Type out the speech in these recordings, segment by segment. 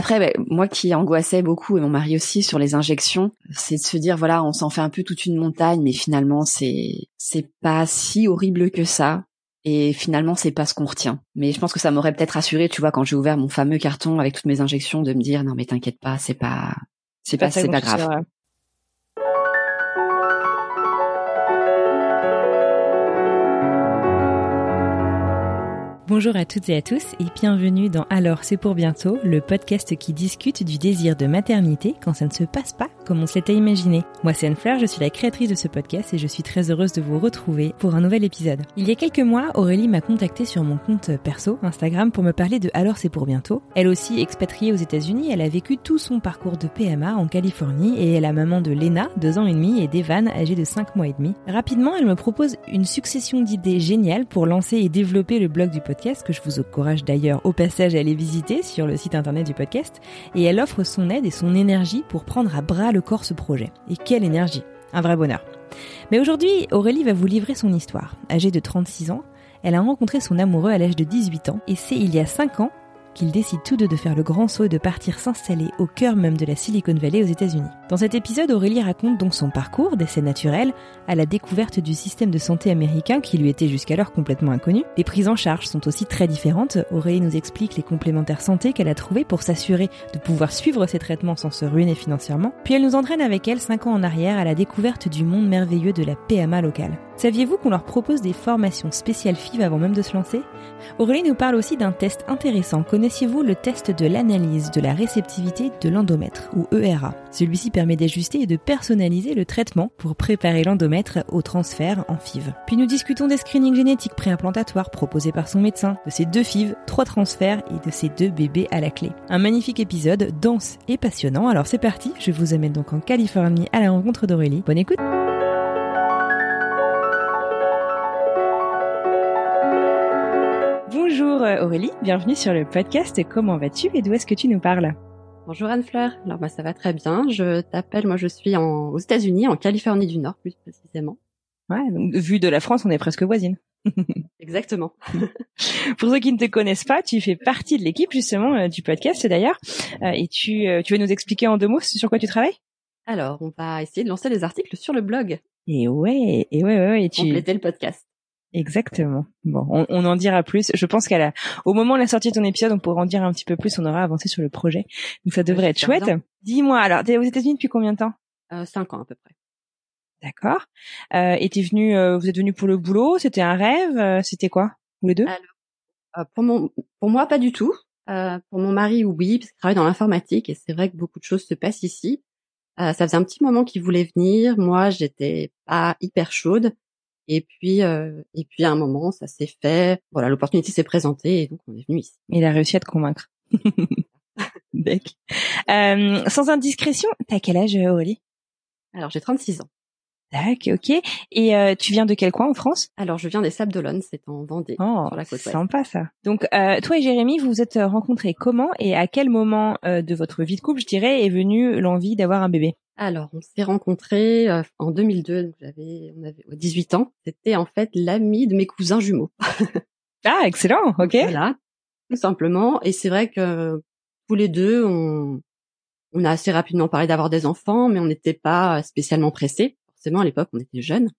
Après, bah, moi qui angoissais beaucoup et mon mari aussi sur les injections, c'est de se dire voilà, on s'en fait un peu toute une montagne, mais finalement c'est c'est pas si horrible que ça. Et finalement, c'est pas ce qu'on retient. Mais je pense que ça m'aurait peut-être rassuré, tu vois, quand j'ai ouvert mon fameux carton avec toutes mes injections, de me dire non mais t'inquiète pas, c'est pas, c'est pas, c'est pas grave. Bonjour à toutes et à tous et bienvenue dans Alors c'est pour bientôt, le podcast qui discute du désir de maternité quand ça ne se passe pas comme on s'était imaginé. Moi c'est Anne Fleur, je suis la créatrice de ce podcast et je suis très heureuse de vous retrouver pour un nouvel épisode. Il y a quelques mois, Aurélie m'a contacté sur mon compte perso Instagram pour me parler de Alors c'est pour bientôt. Elle aussi expatriée aux États-Unis, elle a vécu tout son parcours de PMA en Californie et est la maman de Lena, deux ans et demi, et d'Evan, âgé de 5 mois et demi. Rapidement, elle me propose une succession d'idées géniales pour lancer et développer le blog du podcast que je vous encourage d'ailleurs au passage à aller visiter sur le site internet du podcast, et elle offre son aide et son énergie pour prendre à bras le corps ce projet. Et quelle énergie Un vrai bonheur. Mais aujourd'hui, Aurélie va vous livrer son histoire. Âgée de 36 ans, elle a rencontré son amoureux à l'âge de 18 ans, et c'est il y a 5 ans qu'ils décident tous deux de faire le grand saut et de partir s'installer au cœur même de la Silicon Valley aux États-Unis. Dans cet épisode, Aurélie raconte donc son parcours d'essai naturel à la découverte du système de santé américain qui lui était jusqu'alors complètement inconnu. Les prises en charge sont aussi très différentes. Aurélie nous explique les complémentaires santé qu'elle a trouvés pour s'assurer de pouvoir suivre ses traitements sans se ruiner financièrement. Puis elle nous entraîne avec elle 5 ans en arrière à la découverte du monde merveilleux de la PMA locale. Saviez-vous qu'on leur propose des formations spéciales FIV avant même de se lancer? Aurélie nous parle aussi d'un test intéressant. Connaissiez-vous le test de l'analyse de la réceptivité de l'endomètre, ou ERA Celui-ci permet d'ajuster et de personnaliser le traitement pour préparer l'endomètre au transfert en FIV. Puis nous discutons des screenings génétiques préimplantatoires proposés par son médecin, de ses deux FIV, trois transferts et de ses deux bébés à la clé. Un magnifique épisode, dense et passionnant. Alors c'est parti, je vous amène donc en Californie à la rencontre d'Aurélie. Bonne écoute Aurélie, bienvenue sur le podcast. Comment vas-tu et d'où est-ce que tu nous parles? Bonjour Anne-Fleur. Alors bah ça va très bien. Je t'appelle, moi je suis en, aux États-Unis, en Californie du Nord plus précisément. Ouais, donc vu de la France, on est presque voisines. Exactement. Pour ceux qui ne te connaissent pas, tu fais partie de l'équipe justement euh, du podcast d'ailleurs, euh, et tu tu veux nous expliquer en deux mots sur quoi tu travailles? Alors, on va essayer de lancer des articles sur le blog. Et ouais, et ouais, ouais, ouais et tu compléter le podcast. Exactement. Bon, on, on, en dira plus. Je pense qu'à la, au moment de la sortie de ton épisode, on pourra en dire un petit peu plus. On aura avancé sur le projet, donc ça devrait être chouette. Dis-moi, alors, t'es aux États-Unis depuis combien de temps? Euh, Cinq ans à peu près. D'accord. Euh, et t'es venu, euh, vous êtes venu pour le boulot C'était un rêve euh, C'était quoi? Ou les deux? Alors, euh, Pour mon, pour moi, pas du tout. pour mon mari, oui, parce qu'il travaille dans l'informatique et c'est vrai que beaucoup de choses se passent ici. ça faisait un petit moment qu'il voulait venir. Moi, j'étais pas hyper chaude. Et puis, euh, et puis à un moment, ça s'est fait. Voilà, l'opportunité s'est présentée et donc on est venu ici. Il a réussi à te convaincre. Bec. Euh, sans indiscrétion, t'as quel âge, Aurélie? Alors j'ai 36 ans. D'accord, ok. Et euh, tu viens de quel coin en France? Alors je viens des Sables d'Olonne, c'est en Vendée, oh, sur la côte sympa ça. Donc euh, toi et Jérémy, vous vous êtes rencontrés comment et à quel moment euh, de votre vie de couple, je dirais, est venue l'envie d'avoir un bébé? Alors, on s'est rencontrés euh, en 2002, donc j'avais, on avait 18 ans. C'était en fait l'ami de mes cousins jumeaux. ah, excellent, ok. Voilà, tout simplement. Et c'est vrai que tous les deux, on, on a assez rapidement parlé d'avoir des enfants, mais on n'était pas spécialement pressés. Forcément, à l'époque, on était jeunes.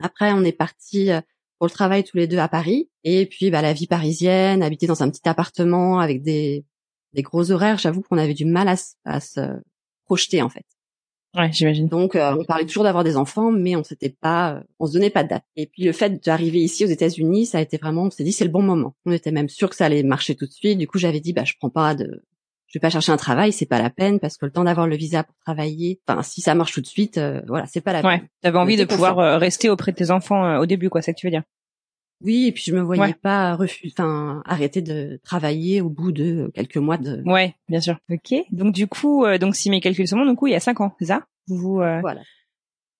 Après, on est partis euh, pour le travail tous les deux à Paris. Et puis, bah, la vie parisienne, habiter dans un petit appartement avec des, des gros horaires, j'avoue qu'on avait du mal à, à se projeter, en fait. Ouais, j'imagine. Donc, euh, on parlait toujours d'avoir des enfants, mais on s'était pas, euh, on se donnait pas de date. Et puis, le fait d'arriver ici aux États-Unis, ça a été vraiment, on s'est dit c'est le bon moment. On était même sûr que ça allait marcher tout de suite. Du coup, j'avais dit, bah, je prends pas de, je vais pas chercher un travail, c'est pas la peine parce que le temps d'avoir le visa pour travailler, enfin, si ça marche tout de suite, euh, voilà, c'est pas la ouais. peine. T'avais envie de pouvoir rester auprès de tes enfants au début, quoi, c'est ce que tu veux dire? Oui, et puis je me voyais pas refuser, enfin arrêter de travailler au bout de quelques mois de. Ouais, bien sûr. Ok. Donc du coup, euh, donc si mes calculs sont bons, du coup il y a cinq ans, c'est ça? Vous euh, voilà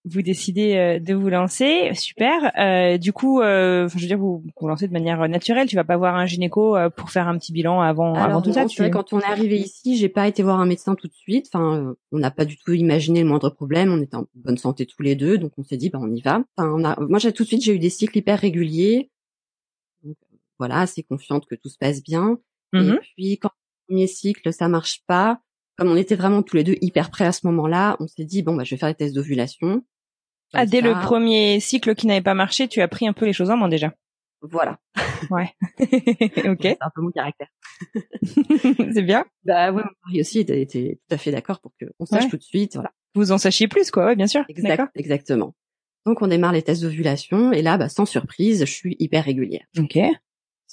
vous décidez euh, de vous lancer, super. Euh, du coup, euh, je veux dire, vous vous lancez de manière naturelle. Tu vas pas voir un gynéco euh, pour faire un petit bilan avant, avant tout ça. Tu... quand on est arrivé ici, j'ai pas été voir un médecin tout de suite. Enfin, on n'a pas du tout imaginé le moindre problème. On était en bonne santé tous les deux, donc on s'est dit, bah on y va. Enfin, on a... moi, j'ai tout de suite, j'ai eu des cycles hyper réguliers. Donc, voilà, assez confiante que tout se passe bien. Et Mhm. puis quand le premier cycle, ça marche pas. Comme on était vraiment tous les deux hyper prêts à ce moment-là, on s'est dit bon bah je vais faire les tests d'ovulation. Ah, dès le premier cycle qui n'avait pas marché, tu as pris un peu les choses en main déjà. Voilà. Ouais. ok, C'est un peu mon caractère. c'est bien. Bah ouais, mon mari aussi était, tout à fait d'accord pour qu'on sache Ouais. tout de suite. Voilà. Vous en sachiez plus, quoi. Ouais, bien sûr. Exact, exactement. Donc on démarre les tests d'ovulation et là, bah, sans surprise, je suis hyper régulière. Ok.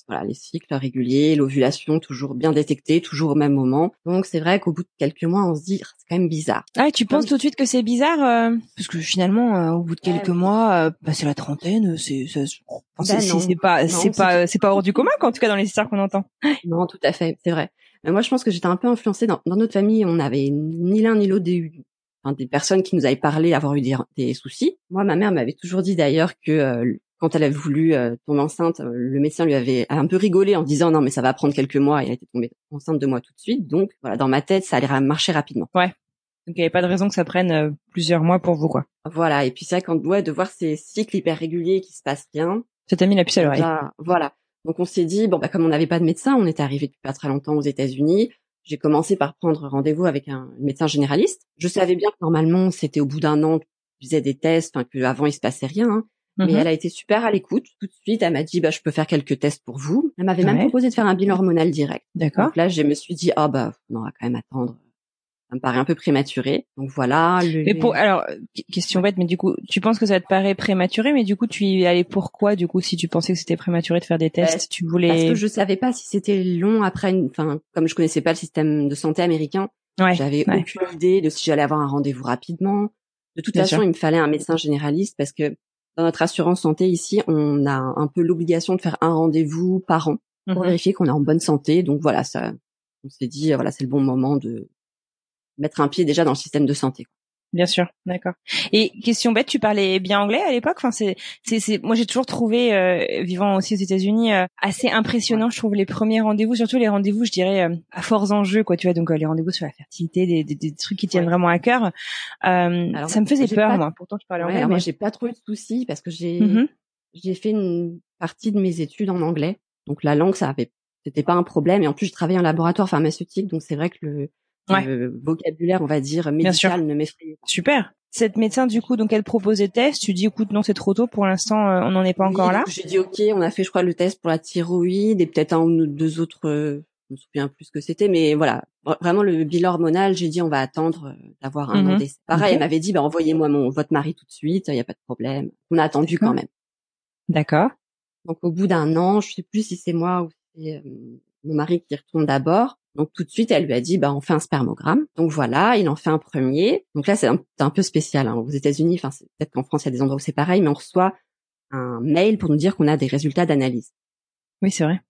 Voilà, les cycles réguliers, l'ovulation toujours bien détectée, toujours au même moment. Donc c'est vrai qu'au bout de quelques mois, on se dit, Ah, c'est quand même bizarre. Ah, et tu penses tout de suite que c'est bizarre euh, parce que finalement, euh, au bout de Ouais, quelques mois, euh, bah, c'est la trentaine, c'est Ben c'est- pas c'est pas c'est pas hors du commun, quoi, en tout cas dans les histoires qu'on entend. Non, tout à fait, c'est vrai. Mais moi, je pense que j'étais un peu influencée dans, dans notre famille. On avait ni l'un ni l'autre des, enfin, des personnes qui nous avaient parlé avoir eu des, des soucis. Moi, ma mère m'avait toujours dit d'ailleurs que euh, quand elle avait voulu euh, tomber enceinte, euh, le médecin lui avait un peu rigolé en disant non mais ça va prendre quelques mois. Et elle était tombée enceinte deux mois tout de suite. Donc voilà, dans ma tête, ça allait marcher rapidement. Donc il y avait pas de raison que ça prenne euh, plusieurs mois pour vous, quoi. Voilà. Et puis c'est vrai quand ouais, de voir ces cycles hyper réguliers qui se passent rien. Ça t'a mis la puce à l'oreille. Là, voilà. Donc on s'est dit bon bah comme on n'avait pas de médecin, on était arrivé depuis pas très longtemps aux États-Unis. J'ai commencé par prendre rendez-vous avec un médecin généraliste. Je savais bien que normalement c'était au bout d'un an, je faisais des tests, enfin que avant il se passait rien. hein. Mais Mhm. elle a été super à l'écoute. Tout de suite, elle m'a dit bah je peux faire quelques tests pour vous. Elle m'avait même proposé de faire un bilan hormonal direct. D'accord. Donc là, je me suis dit ah bah on va quand même attendre. Ça me paraît un peu prématuré. Donc voilà. Le... Mais pour alors qu- question bête, mais du coup, tu penses que ça te paraît prématuré, mais du coup, tu y allais pourquoi Du coup, si tu pensais que c'était prématuré de faire des tests, tu voulais Parce que je savais pas si c'était long après une, enfin, comme je connaissais pas le système de santé américain, ouais, j'avais ouais. aucune idée de si j'allais avoir un rendez-vous rapidement. De toute Bien façon, sûr. il me fallait un médecin généraliste parce que dans notre assurance santé ici, on a un peu l'obligation de faire un rendez-vous par an pour Mhm. vérifier qu'on est en bonne santé. Donc voilà, ça, on s'est dit, voilà, c'est le bon moment de mettre un pied déjà dans le système de santé. Bien sûr, d'accord. Et question bête, tu parlais bien anglais à l'époque. Enfin, c'est, c'est, c'est. Moi, j'ai toujours trouvé, euh, vivant aussi aux États-Unis, euh, assez impressionnant. Je trouve les premiers rendez-vous, surtout les rendez-vous, je dirais, euh, à forts enjeux, quoi. Tu vois, donc euh, les rendez-vous sur la fertilité, des, des, des trucs qui tiennent Ouais. vraiment à cœur. Euh, Alors, ça me faisait peur, pas- moi. Pourtant, je parlais Ouais, anglais. alors mais... moi, j'ai pas trop eu de soucis parce que j'ai Mhm. j'ai fait une partie de mes études en anglais. Donc la langue, ça avait, c'était pas un problème. Et en plus, je travaillais en laboratoire pharmaceutique, donc c'est vrai que le, Ouais. le vocabulaire, on va dire médical, ne m'effrayait pas. Super. Cette médecin, du coup, donc elle propose des tests. Tu dis, écoute, non, c'est trop tôt. Pour l'instant, euh, on n'en est pas Oui, encore là. J'ai dit ok, on a fait, je crois, le test pour la thyroïde et peut-être un ou deux autres. euh, je me souviens plus ce que c'était, mais voilà, Vra- vraiment le bilan hormonal. J'ai dit on va attendre euh, d'avoir un an d'essai. Pareil, elle m'avait dit bah envoyez-moi mon votre mari tout de suite, il y a pas de problème. On a attendu quand même. D'accord. Donc au bout d'un an, je sais plus si c'est moi ou c'est euh, mon mari qui retourne d'abord. Donc tout de suite, elle lui a dit bah on fait un spermogramme. Donc voilà, il en fait un premier. Donc là c'est un, un peu spécial hein. aux États-Unis. Enfin peut-être qu'en France il y a des endroits où c'est pareil, mais on reçoit un mail pour nous dire qu'on a des résultats d'analyse. Oui, c'est vrai.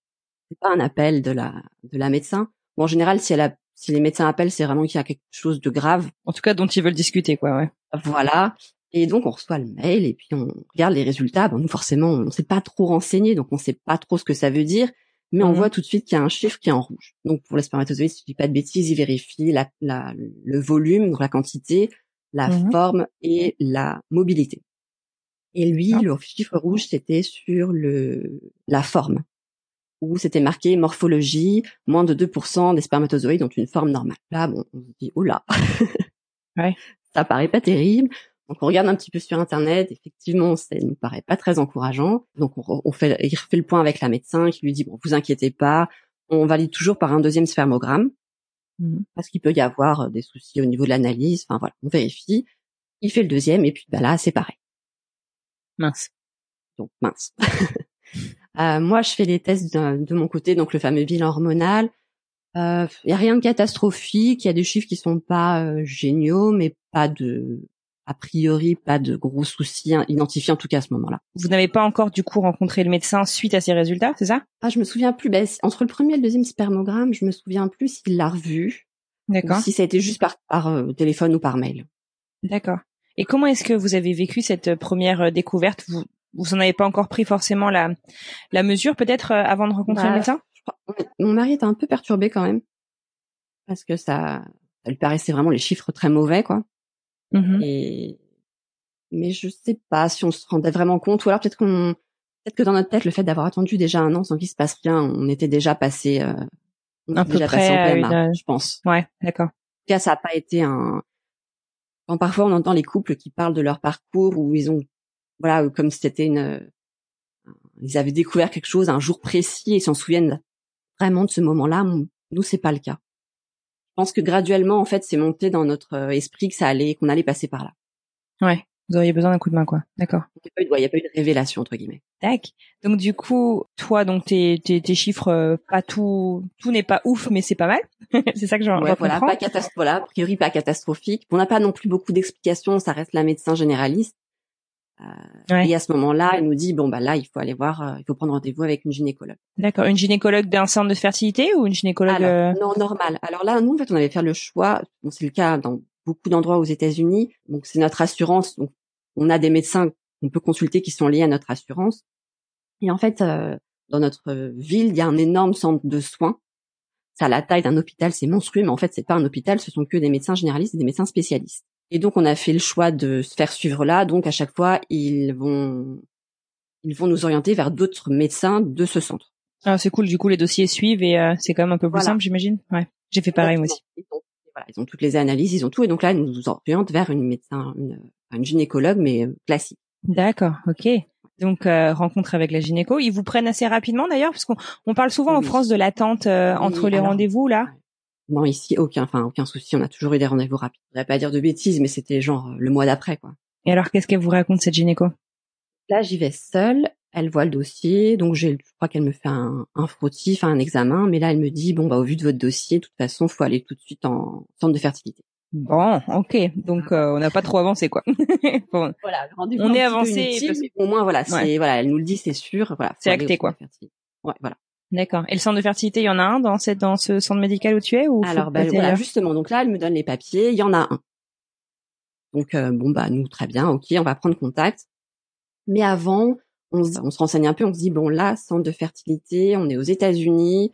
C'est pas un appel de la de la médecin. Bon, en général, si elle a, si les médecins appellent, c'est vraiment qu'il y a quelque chose de grave. En tout cas, dont ils veulent discuter, quoi. Ouais. Voilà. Et donc on reçoit le mail et puis on regarde les résultats. Bon, nous forcément, on s'est pas trop renseigné, donc on sait pas trop ce que ça veut dire, mais on Mhm. voit tout de suite qu'il y a un chiffre qui est en rouge. Donc pour les spermatozoïdes, si je dis pas de bêtises, il vérifie la, la- le volume, donc la quantité, la Mhm. forme et la mobilité. Et lui, Ah. le chiffre rouge, c'était sur le la forme, où c'était marqué morphologie, moins de 2% des spermatozoïdes ont une forme normale. Là, bon, on se dit, oh là, Ouais. ça paraît pas terrible. Donc on regarde un petit peu sur internet, effectivement, ça nous paraît pas très encourageant. Donc on, fait, il refait le point avec la médecin qui lui dit bon, vous inquiétez pas, on valide toujours par un deuxième spermogramme Mhm. parce qu'il peut y avoir euh, des soucis au niveau de l'analyse. Enfin voilà, on vérifie. Il fait le deuxième et puis bah là c'est pareil. Mince. Donc mince. Euh, moi je fais les tests de, de mon côté, donc le fameux bilan hormonal. Il y a rien de catastrophique, il y a des chiffres qui sont pas euh, géniaux, mais pas de a priori pas de gros soucis identifiés en tout cas à ce moment-là. Vous n'avez pas encore du coup rencontré le médecin suite à ces résultats, c'est ça? Ah, je me souviens plus. Ben, entre le premier et le deuxième spermogramme, je me souviens plus s'il l'a revu. D'accord. Si ça a été juste par, par euh, téléphone ou par mail. D'accord. Et comment est-ce que vous avez vécu cette euh, première euh, découverte? Vous vous en avez pas encore pris forcément la la mesure peut-être avant de rencontrer le bah, médecin? Mon mari était un peu perturbé quand même parce que ça, ça lui paraissait vraiment les chiffres très mauvais quoi. Mmh et mais je sais pas si on se rendait vraiment compte ou alors peut-être qu'on peut-être que dans notre tête le fait d'avoir attendu déjà un an sans qu'il se passe rien, on était déjà passé euh, un peu près une... je pense. Ouais, d'accord. En tout cas, ça n'a pas été un quand parfois on entend les couples qui parlent de leur parcours où ils ont voilà comme c'était une ils avaient découvert quelque chose un jour précis et s'en souviennent vraiment de ce moment-là. Nous, c'est pas le cas. Je pense que graduellement, en fait, c'est monté dans notre euh, esprit que ça allait, qu'on allait passer par là. Ouais. Vous auriez besoin d'un coup de main, quoi. D'accord. Il n'y a, pas eu de révélation entre guillemets. Tac. Donc du coup, toi, donc tes tes, tes chiffres, euh, pas tout, tout n'est pas ouf, mais c'est pas mal. c'est ça que j'en ouais, voilà, pas. Voilà, a priori pas catastrophique. On n'a pas non plus beaucoup d'explications. Ça reste la médecin généraliste. Euh, Et à ce moment-là, elle nous dit bon bah là, il faut aller voir, euh, il faut prendre rendez-vous avec une gynécologue. D'accord, une gynécologue d'un centre de fertilité ou une gynécologue euh, Non, normal. Alors là, nous en fait, on avait fait le choix. Bon, c'est le cas dans beaucoup d'endroits aux États-Unis. Donc c'est notre assurance. Donc on a des médecins qu'on peut consulter qui sont liés à notre assurance. Et en fait, euh, dans notre ville, il y a un énorme centre de soins. Ça a la taille d'un hôpital, c'est monstrueux, mais en fait, c'est pas un hôpital, ce sont que des médecins généralistes et des médecins spécialistes. Et donc, on a fait le choix de se faire suivre là. Donc, à chaque fois, ils vont, ils vont nous orienter vers d'autres médecins de ce centre. Ah, c'est cool. Du coup, les dossiers suivent et euh, c'est quand même un peu plus simple, j'imagine. Ouais. J'ai fait pareil moi aussi. Ils ont, voilà, ils ont toutes les analyses, ils ont tout, et donc là, ils nous orientent vers une médecin, une, une gynécologue, mais euh, classique. D'accord, ok. Donc euh, rencontre avec la gynéco, ils vous prennent assez rapidement d'ailleurs, parce qu'on on parle souvent en France de l'attente euh, entre les rendez-vous là. Non, ici aucun, enfin aucun souci, on a toujours eu des rendez-vous rapides. Je vais pas dire de bêtises, mais c'était genre le mois d'après quoi. Et alors qu'est-ce qu'elle vous raconte cette gynéco? Là, j'y vais seule. Elle voit le dossier, donc j'ai, je crois qu'elle me fait un, un frottis, un examen, mais là elle me dit bon bah au vu de votre dossier, de toute façon, faut aller tout de suite en centre de fertilité. Bon, ok. Donc euh, on n'a pas trop avancé quoi. bon. Voilà, on est avancé. Au moins voilà, c'est voilà, elle nous le dit, c'est sûr. Voilà, c'est acté quoi. Ouais, voilà. D'accord. Et le centre de fertilité, il y en a un dans cette dans ce centre médical où tu es ou Alors ben, voilà, justement. Donc là, elle me donne les papiers. Il y en a un. Donc euh, bon bah nous très bien, ok, on va prendre contact. Mais avant, on, on se renseigne un peu, on se dit bon là, centre de fertilité, on est aux États-Unis,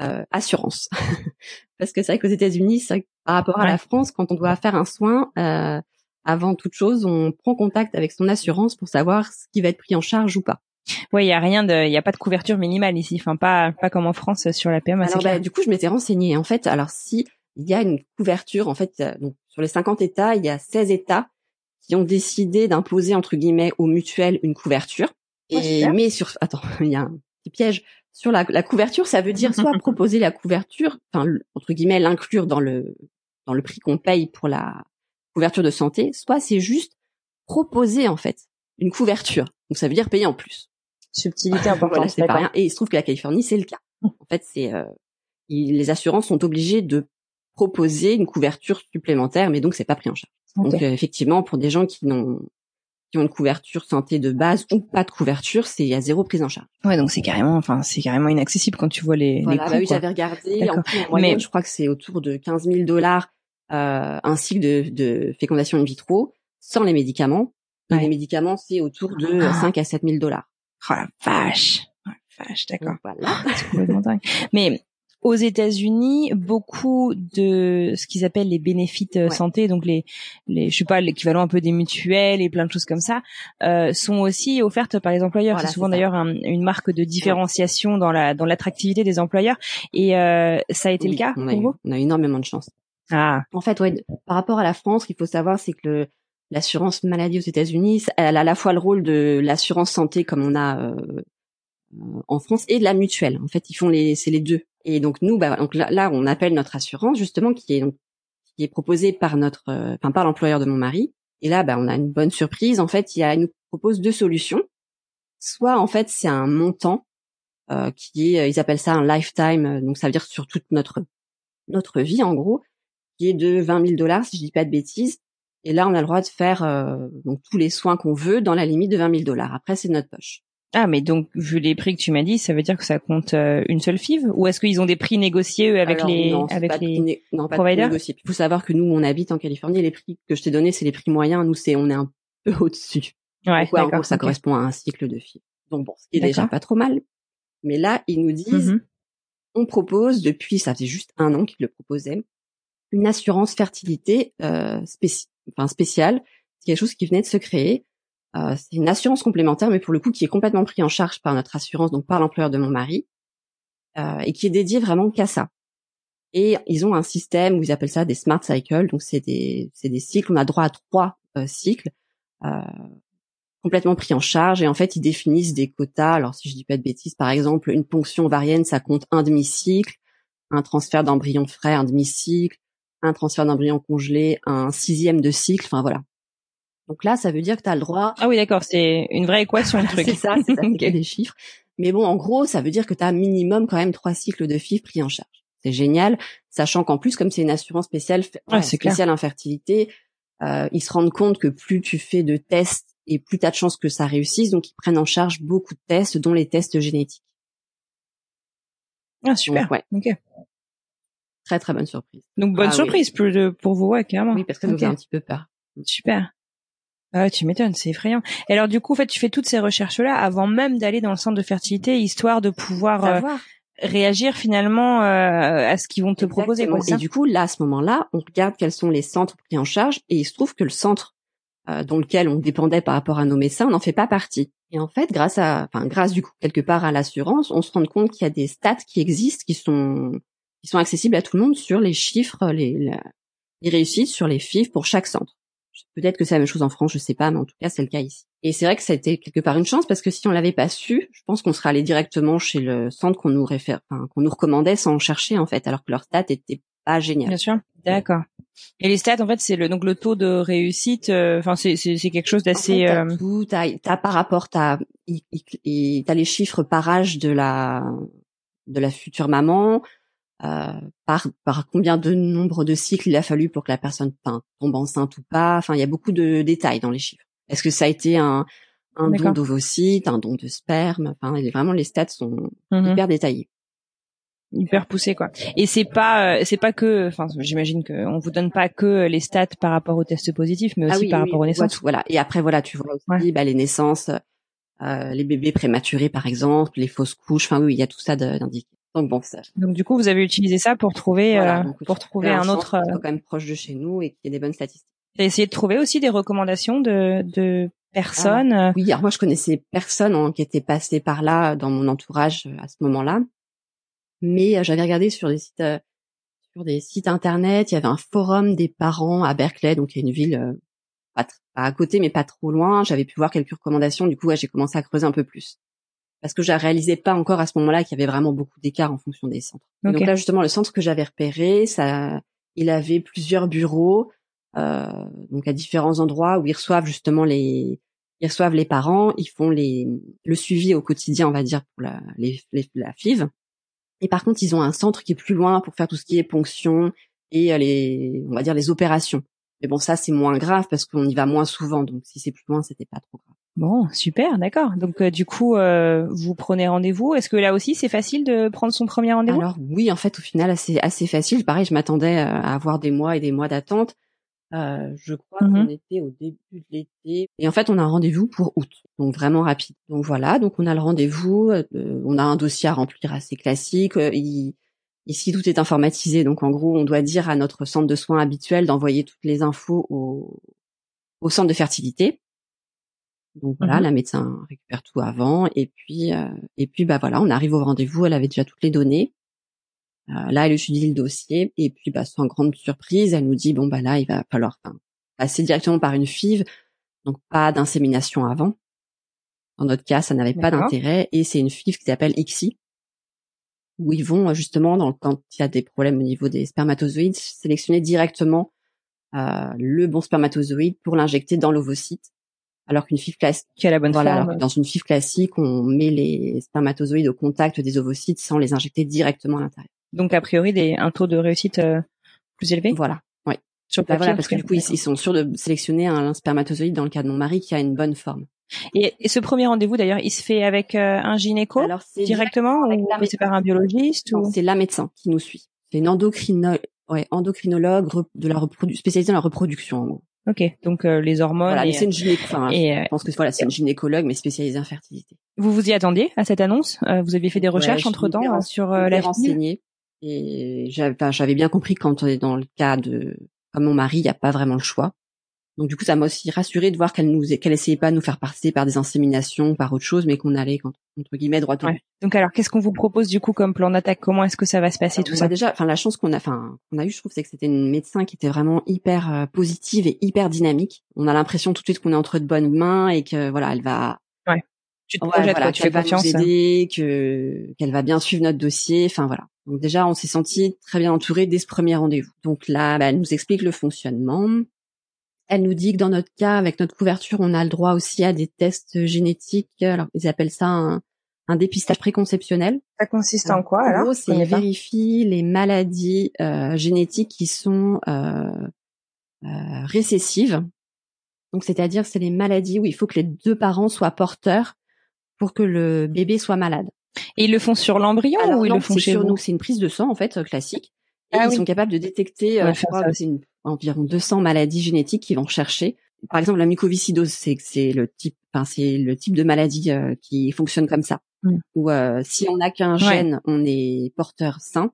euh, assurance. Parce que c'est vrai qu'aux États-Unis, par rapport à la France, quand on doit faire un soin, euh, avant toute chose, on prend contact avec son assurance pour savoir ce qui va être pris en charge ou pas. Oui, il y a rien de, il y a pas de couverture minimale ici, enfin pas pas comme en France sur la PMA. Alors bah, du coup, je m'étais renseignée. En fait, alors si il y a une couverture, en fait, euh, donc sur les 50 États, il y a 16 États qui ont décidé d'imposer entre guillemets aux mutuelles une couverture. Oh, Et mais sur, attends, il y a un petit piège sur la, la, couverture, ça veut dire soit proposer la couverture, enfin entre guillemets l'inclure dans le dans le prix qu'on paye pour la couverture de santé, soit c'est juste proposer en fait une couverture. Donc ça veut dire payer en plus. Subtilité importante. c'est pas rien. Et il se trouve que la Californie c'est le cas. En fait, c'est euh, les assurances sont obligées de proposer une couverture supplémentaire, mais donc c'est pas pris en charge. Donc euh, effectivement, pour des gens qui n'ont qui ont une couverture santé de base ou pas de couverture, c'est il y a zéro prise en charge. Ouais, donc c'est carrément, enfin c'est carrément inaccessible quand tu vois les. Voilà, les bah oui, j'avais regardé. En, moyenne, Mais... je crois que c'est autour de 15 000 dollars euh, un cycle de, de fécondation in vitro sans les médicaments. Et les médicaments, c'est autour de 5 ah. à 7 000 dollars. Oh la vache. Oh, la vache, d'accord. Voilà. Mais aux États-Unis, beaucoup de ce qu'ils appellent les bénéfices euh, santé, donc les, les, je sais pas, l'équivalent un peu des mutuelles et plein de choses comme ça, euh, sont aussi offertes par les employeurs. c'est souvent d'ailleurs une marque de différenciation dans la dans l'attractivité des employeurs. Et euh, ça a été le cas on pour vous? On a énormément de chance. Ah. En fait, ouais, par rapport à la France, ce qu'il faut savoir, c'est que le, l'assurance maladie aux États-Unis, elle a à la fois le rôle de l'assurance santé comme on a euh, en France et de la mutuelle. En fait, ils font les, c'est les deux. Et donc nous, bah, donc là, on appelle notre assurance justement qui est donc, qui est proposée par notre, euh, enfin par l'employeur de mon mari. Et là, bah, on a une bonne surprise. En fait, il, y a, il nous propose deux solutions. Soit en fait, c'est un montant euh, qui est, ils appellent ça un lifetime, donc ça veut dire sur toute notre notre vie en gros, qui est de 20 000 dollars si je dis pas de bêtises. Et là, on a le droit de faire donc tous les soins qu'on veut dans la limite de 20 000 dollars. Après, c'est notre poche. Ah, mais donc, vu les prix que tu m'as dit, ça veut dire que ça compte euh, une seule FIV? Ou est-ce qu'ils ont des prix négociés avec les, non, avec pas les non, pas providers? Il faut savoir que nous, on habite en Californie. Les prix que je t'ai donnés, c'est les prix moyens. Nous, c'est, on est un peu au-dessus. Ouais, ouais, en gros, ça correspond à un cycle de FIV. Donc bon, ce qui est déjà pas trop mal. Mais là, ils nous disent, Mhm. on propose, depuis, ça faisait juste un an qu'ils le proposaient, une assurance fertilité euh, spéci- enfin, spéciale. C'est quelque chose qui venait de se créer. Euh, c'est une assurance complémentaire, mais pour le coup, qui est complètement pris en charge par notre assurance, donc par l'employeur de mon mari, euh, et qui est dédié vraiment qu'à ça. Et ils ont un système où ils appellent ça des smart cycles, donc c'est des c'est des cycles. On a droit à trois euh, cycles euh, complètement pris en charge, et en fait, ils définissent des quotas. Alors, si je dis pas de bêtises, par exemple, une ponction ovarienne, ça compte un demi-cycle, un transfert d'embryon frais, un demi-cycle, un transfert d'embryon congelé, un sixième de cycle. Enfin voilà. Donc là, ça veut dire que tu as le droit Ah oui, d'accord, c'est une vraie équation, le truc. c'est ça, c'est ça, des chiffres. Mais bon, en gros, ça veut dire que tu as minimum quand même trois cycles de FIV pris en charge. C'est génial, sachant qu'en plus, comme c'est une assurance spéciale, ouais, clair. spéciale infertilité, euh, ils se rendent compte que plus tu fais de tests et plus tu as de chances que ça réussisse, donc ils prennent en charge beaucoup de tests, dont les tests génétiques. Ah, super. Donc, ouais, Ok. Très très bonne surprise. Donc, bonne Ah oui. surprise pour, vous, ouais, carrément. Oui, parce que ça nous Ok. fait un petit peu peur. Super. Ah tu m'étonnes, c'est effrayant. Et alors, du coup, en fait, tu fais toutes ces recherches-là avant même d'aller dans le centre de fertilité, histoire de pouvoir euh, réagir finalement euh, à ce qu'ils vont te proposer. Quoi, et du coup, là, à ce moment-là, on regarde quels sont les centres pris en charge, et il se trouve que le centre euh, dont lequel on dépendait par rapport à nos médecins n'en fait pas partie. Et en fait, grâce à, enfin, grâce du coup quelque part à l'assurance, on se rend compte qu'il y a des stats qui existent, qui sont, qui sont accessibles à tout le monde sur les chiffres, les, la- les réussites sur les FIV pour chaque centre. Peut-être que c'est la même chose en France, je sais pas, mais en tout cas, c'est le cas ici. Et c'est vrai que ça a été quelque part une chance parce que si on l'avait pas su, je pense qu'on serait allé directement chez le centre qu'on nous réfère, enfin, qu'on nous recommandait sans chercher en fait, alors que leur stat était pas génial. Bien sûr. D'accord. Et les stats, en fait, c'est le donc le taux de réussite. euh, Enfin, c'est c'est c'est quelque chose En fait, d'assez. t'as euh, tout, t'as, t'as par rapport, t'as, t'as les chiffres par âge de la, de la future maman, euh, par, par combien de nombre de cycles il a fallu pour que la personne tombe enceinte ou pas? Enfin, il y a beaucoup de détails dans les chiffres. Est-ce que ça a été un, un don d'ovocytes, un don de sperme? Enfin, vraiment, les stats sont mhm. hyper détaillés. hyper poussé quoi. Et c'est pas euh, c'est pas que enfin j'imagine que on vous donne pas que les stats par rapport aux tests positifs mais aussi Ah oui, par oui, rapport aux naissances. tout, voilà. Et après, voilà, tu vois aussi Ouais. bah, les naissances, euh, les bébés prématurés, par exemple, les fausses couches. Enfin, oui, il y a tout ça d'indiqué. Donc bon, ça, Donc du coup vous avez utilisé ça pour trouver Voilà, euh, pour trouver un autre euh, quand même proche de chez nous et qui ait des bonnes statistiques. t'as essayé de trouver aussi des recommandations de de personnes euh, Oui, alors moi je connaissais personne hein, qui était passé par là dans mon entourage euh, à ce moment-là, mais euh, j'avais regardé sur des sites euh, sur des sites internet. Il y avait un forum des parents à Berkeley, donc il y a une ville euh, pas, pas à côté mais pas trop loin. J'avais pu voir quelques recommandations. Du coup, ouais, j'ai commencé à creuser un peu plus parce que je réalisais pas encore à ce moment-là qu'il y avait vraiment beaucoup d'écart en fonction des centres. Donc là, justement, le centre que j'avais repéré, ça, il avait plusieurs bureaux, euh, donc à différents endroits où ils reçoivent justement les, ils reçoivent les parents, ils font les, le suivi au quotidien, on va dire pour la, les, les- la FIV. Et par contre, ils ont un centre qui est plus loin pour faire tout ce qui est ponction et euh, les, on va dire les opérations. Mais bon, ça c'est moins grave parce qu'on y va moins souvent, donc si c'est plus loin, c'était pas trop grave. Bon, super, d'accord. Donc euh, du coup, euh, vous prenez rendez-vous. Est-ce que là aussi c'est facile de prendre son premier rendez-vous? Alors oui, en fait, au final, c'est assez facile. Pareil, je m'attendais euh, à avoir des mois et des mois d'attente. Euh, je crois Mhm. qu'on était au début de l'été. Et en fait, on a un rendez-vous pour août, donc vraiment rapide. Donc voilà, donc on a le rendez-vous. euh, on a un dossier à remplir assez classique. euh, il- ici, tout est informatisé. Donc en gros, on doit dire à notre centre de soins habituel d'envoyer toutes les infos au, au centre de fertilité. Donc voilà, Mhm. la médecin récupère tout avant et puis euh, et puis bah voilà, on arrive au rendez-vous, elle avait déjà toutes les données. Euh, là, elle étudie le dossier et puis bah sans grande surprise, elle nous dit bon bah là, il va falloir passer directement par une FIV, donc pas d'insémination avant. Dans notre cas, ça n'avait pas d'intérêt et c'est une FIV qui s'appelle ICSI où ils vont justement dans, quand il y a des problèmes au niveau des spermatozoïdes sélectionner directement euh, le bon spermatozoïde pour l'injecter dans l'ovocyte alors qu'une FIV classique la bonne voilà, alors forme que dans une FIV classique, on met les spermatozoïdes au contact des ovocytes sans les injecter directement à l'intérieur. Donc a priori des un taux de réussite euh, plus élevé? Voilà. Oui. Sur Bah papier, voilà, en parce que du coup, ils, ils sont sûrs de sélectionner un spermatozoïde dans le cas de mon mari qui a une bonne forme. Et, et ce premier rendez-vous, d'ailleurs, il se fait avec euh, un gynéco Alors directement ou c'est par un biologiste ou... c'est la médecin qui nous suit. C'est une endocrino... ouais, endocrinologue de la reprodu... spécialisée dans la reproduction. En gros. Ok, donc euh, les hormones. Voilà, mais et, c'est une gynéco. Enfin, euh, je pense que voilà, c'est une gynécologue mais spécialisée en fertilité. vous vous y attendiez à cette annonce? Euh, Vous aviez fait des recherches Ouais, entre temps sur euh, la renseignée et j'avais bien compris quand on est dans le cas de comme mon mari, il n'y a pas vraiment le choix. Donc du coup, ça m'a aussi rassuré de voir qu'elle nous qu'elle essayait pas de nous faire passer par des inséminations, par autre chose, mais qu'on allait entre guillemets droit au Ouais. Donc alors, qu'est-ce qu'on vous propose du coup comme plan d'attaque? Comment est-ce que ça va se passer tout ça? déjà, enfin la chance qu'on a, enfin qu'on a eu, je trouve, c'est que c'était une médecin qui était vraiment hyper euh, positive et hyper dynamique. On a l'impression tout de suite qu'on est entre de bonnes mains et que voilà, elle va, Tu te ouais, projettes, voilà, quoi, tu fais qu'elle va confiance. nous aider, que qu'elle va bien suivre notre dossier. Enfin voilà. Donc déjà, on s'est senti très bien entouré dès ce premier rendez-vous. Donc là, bah, elle nous explique le fonctionnement. Elle nous dit que dans notre cas, avec notre couverture, on a le droit aussi à des tests génétiques. Alors ils appellent ça un, un dépistage préconceptionnel. Ça consiste Alors, en quoi En alors gros, Je c'est vérifier les maladies euh, génétiques qui sont euh, euh, récessives. Donc, c'est-à-dire, c'est les maladies où il faut que les deux parents soient porteurs pour que le bébé soit malade. Et ils le font sur l'embryon ou ils non, le font chez sur vous nous, c'est une prise de sang en fait euh, classique. Et Ah ils oui. sont capables de détecter, euh, je faire crois ça que c'est une- environ 200 maladies génétiques qu'ils vont chercher. Par exemple, la mucoviscidose, c'est c'est le type, enfin c'est le type de maladie euh, qui fonctionne comme ça. Mm. Où euh, si on n'a qu'un Ouais. gène, on est porteur sain.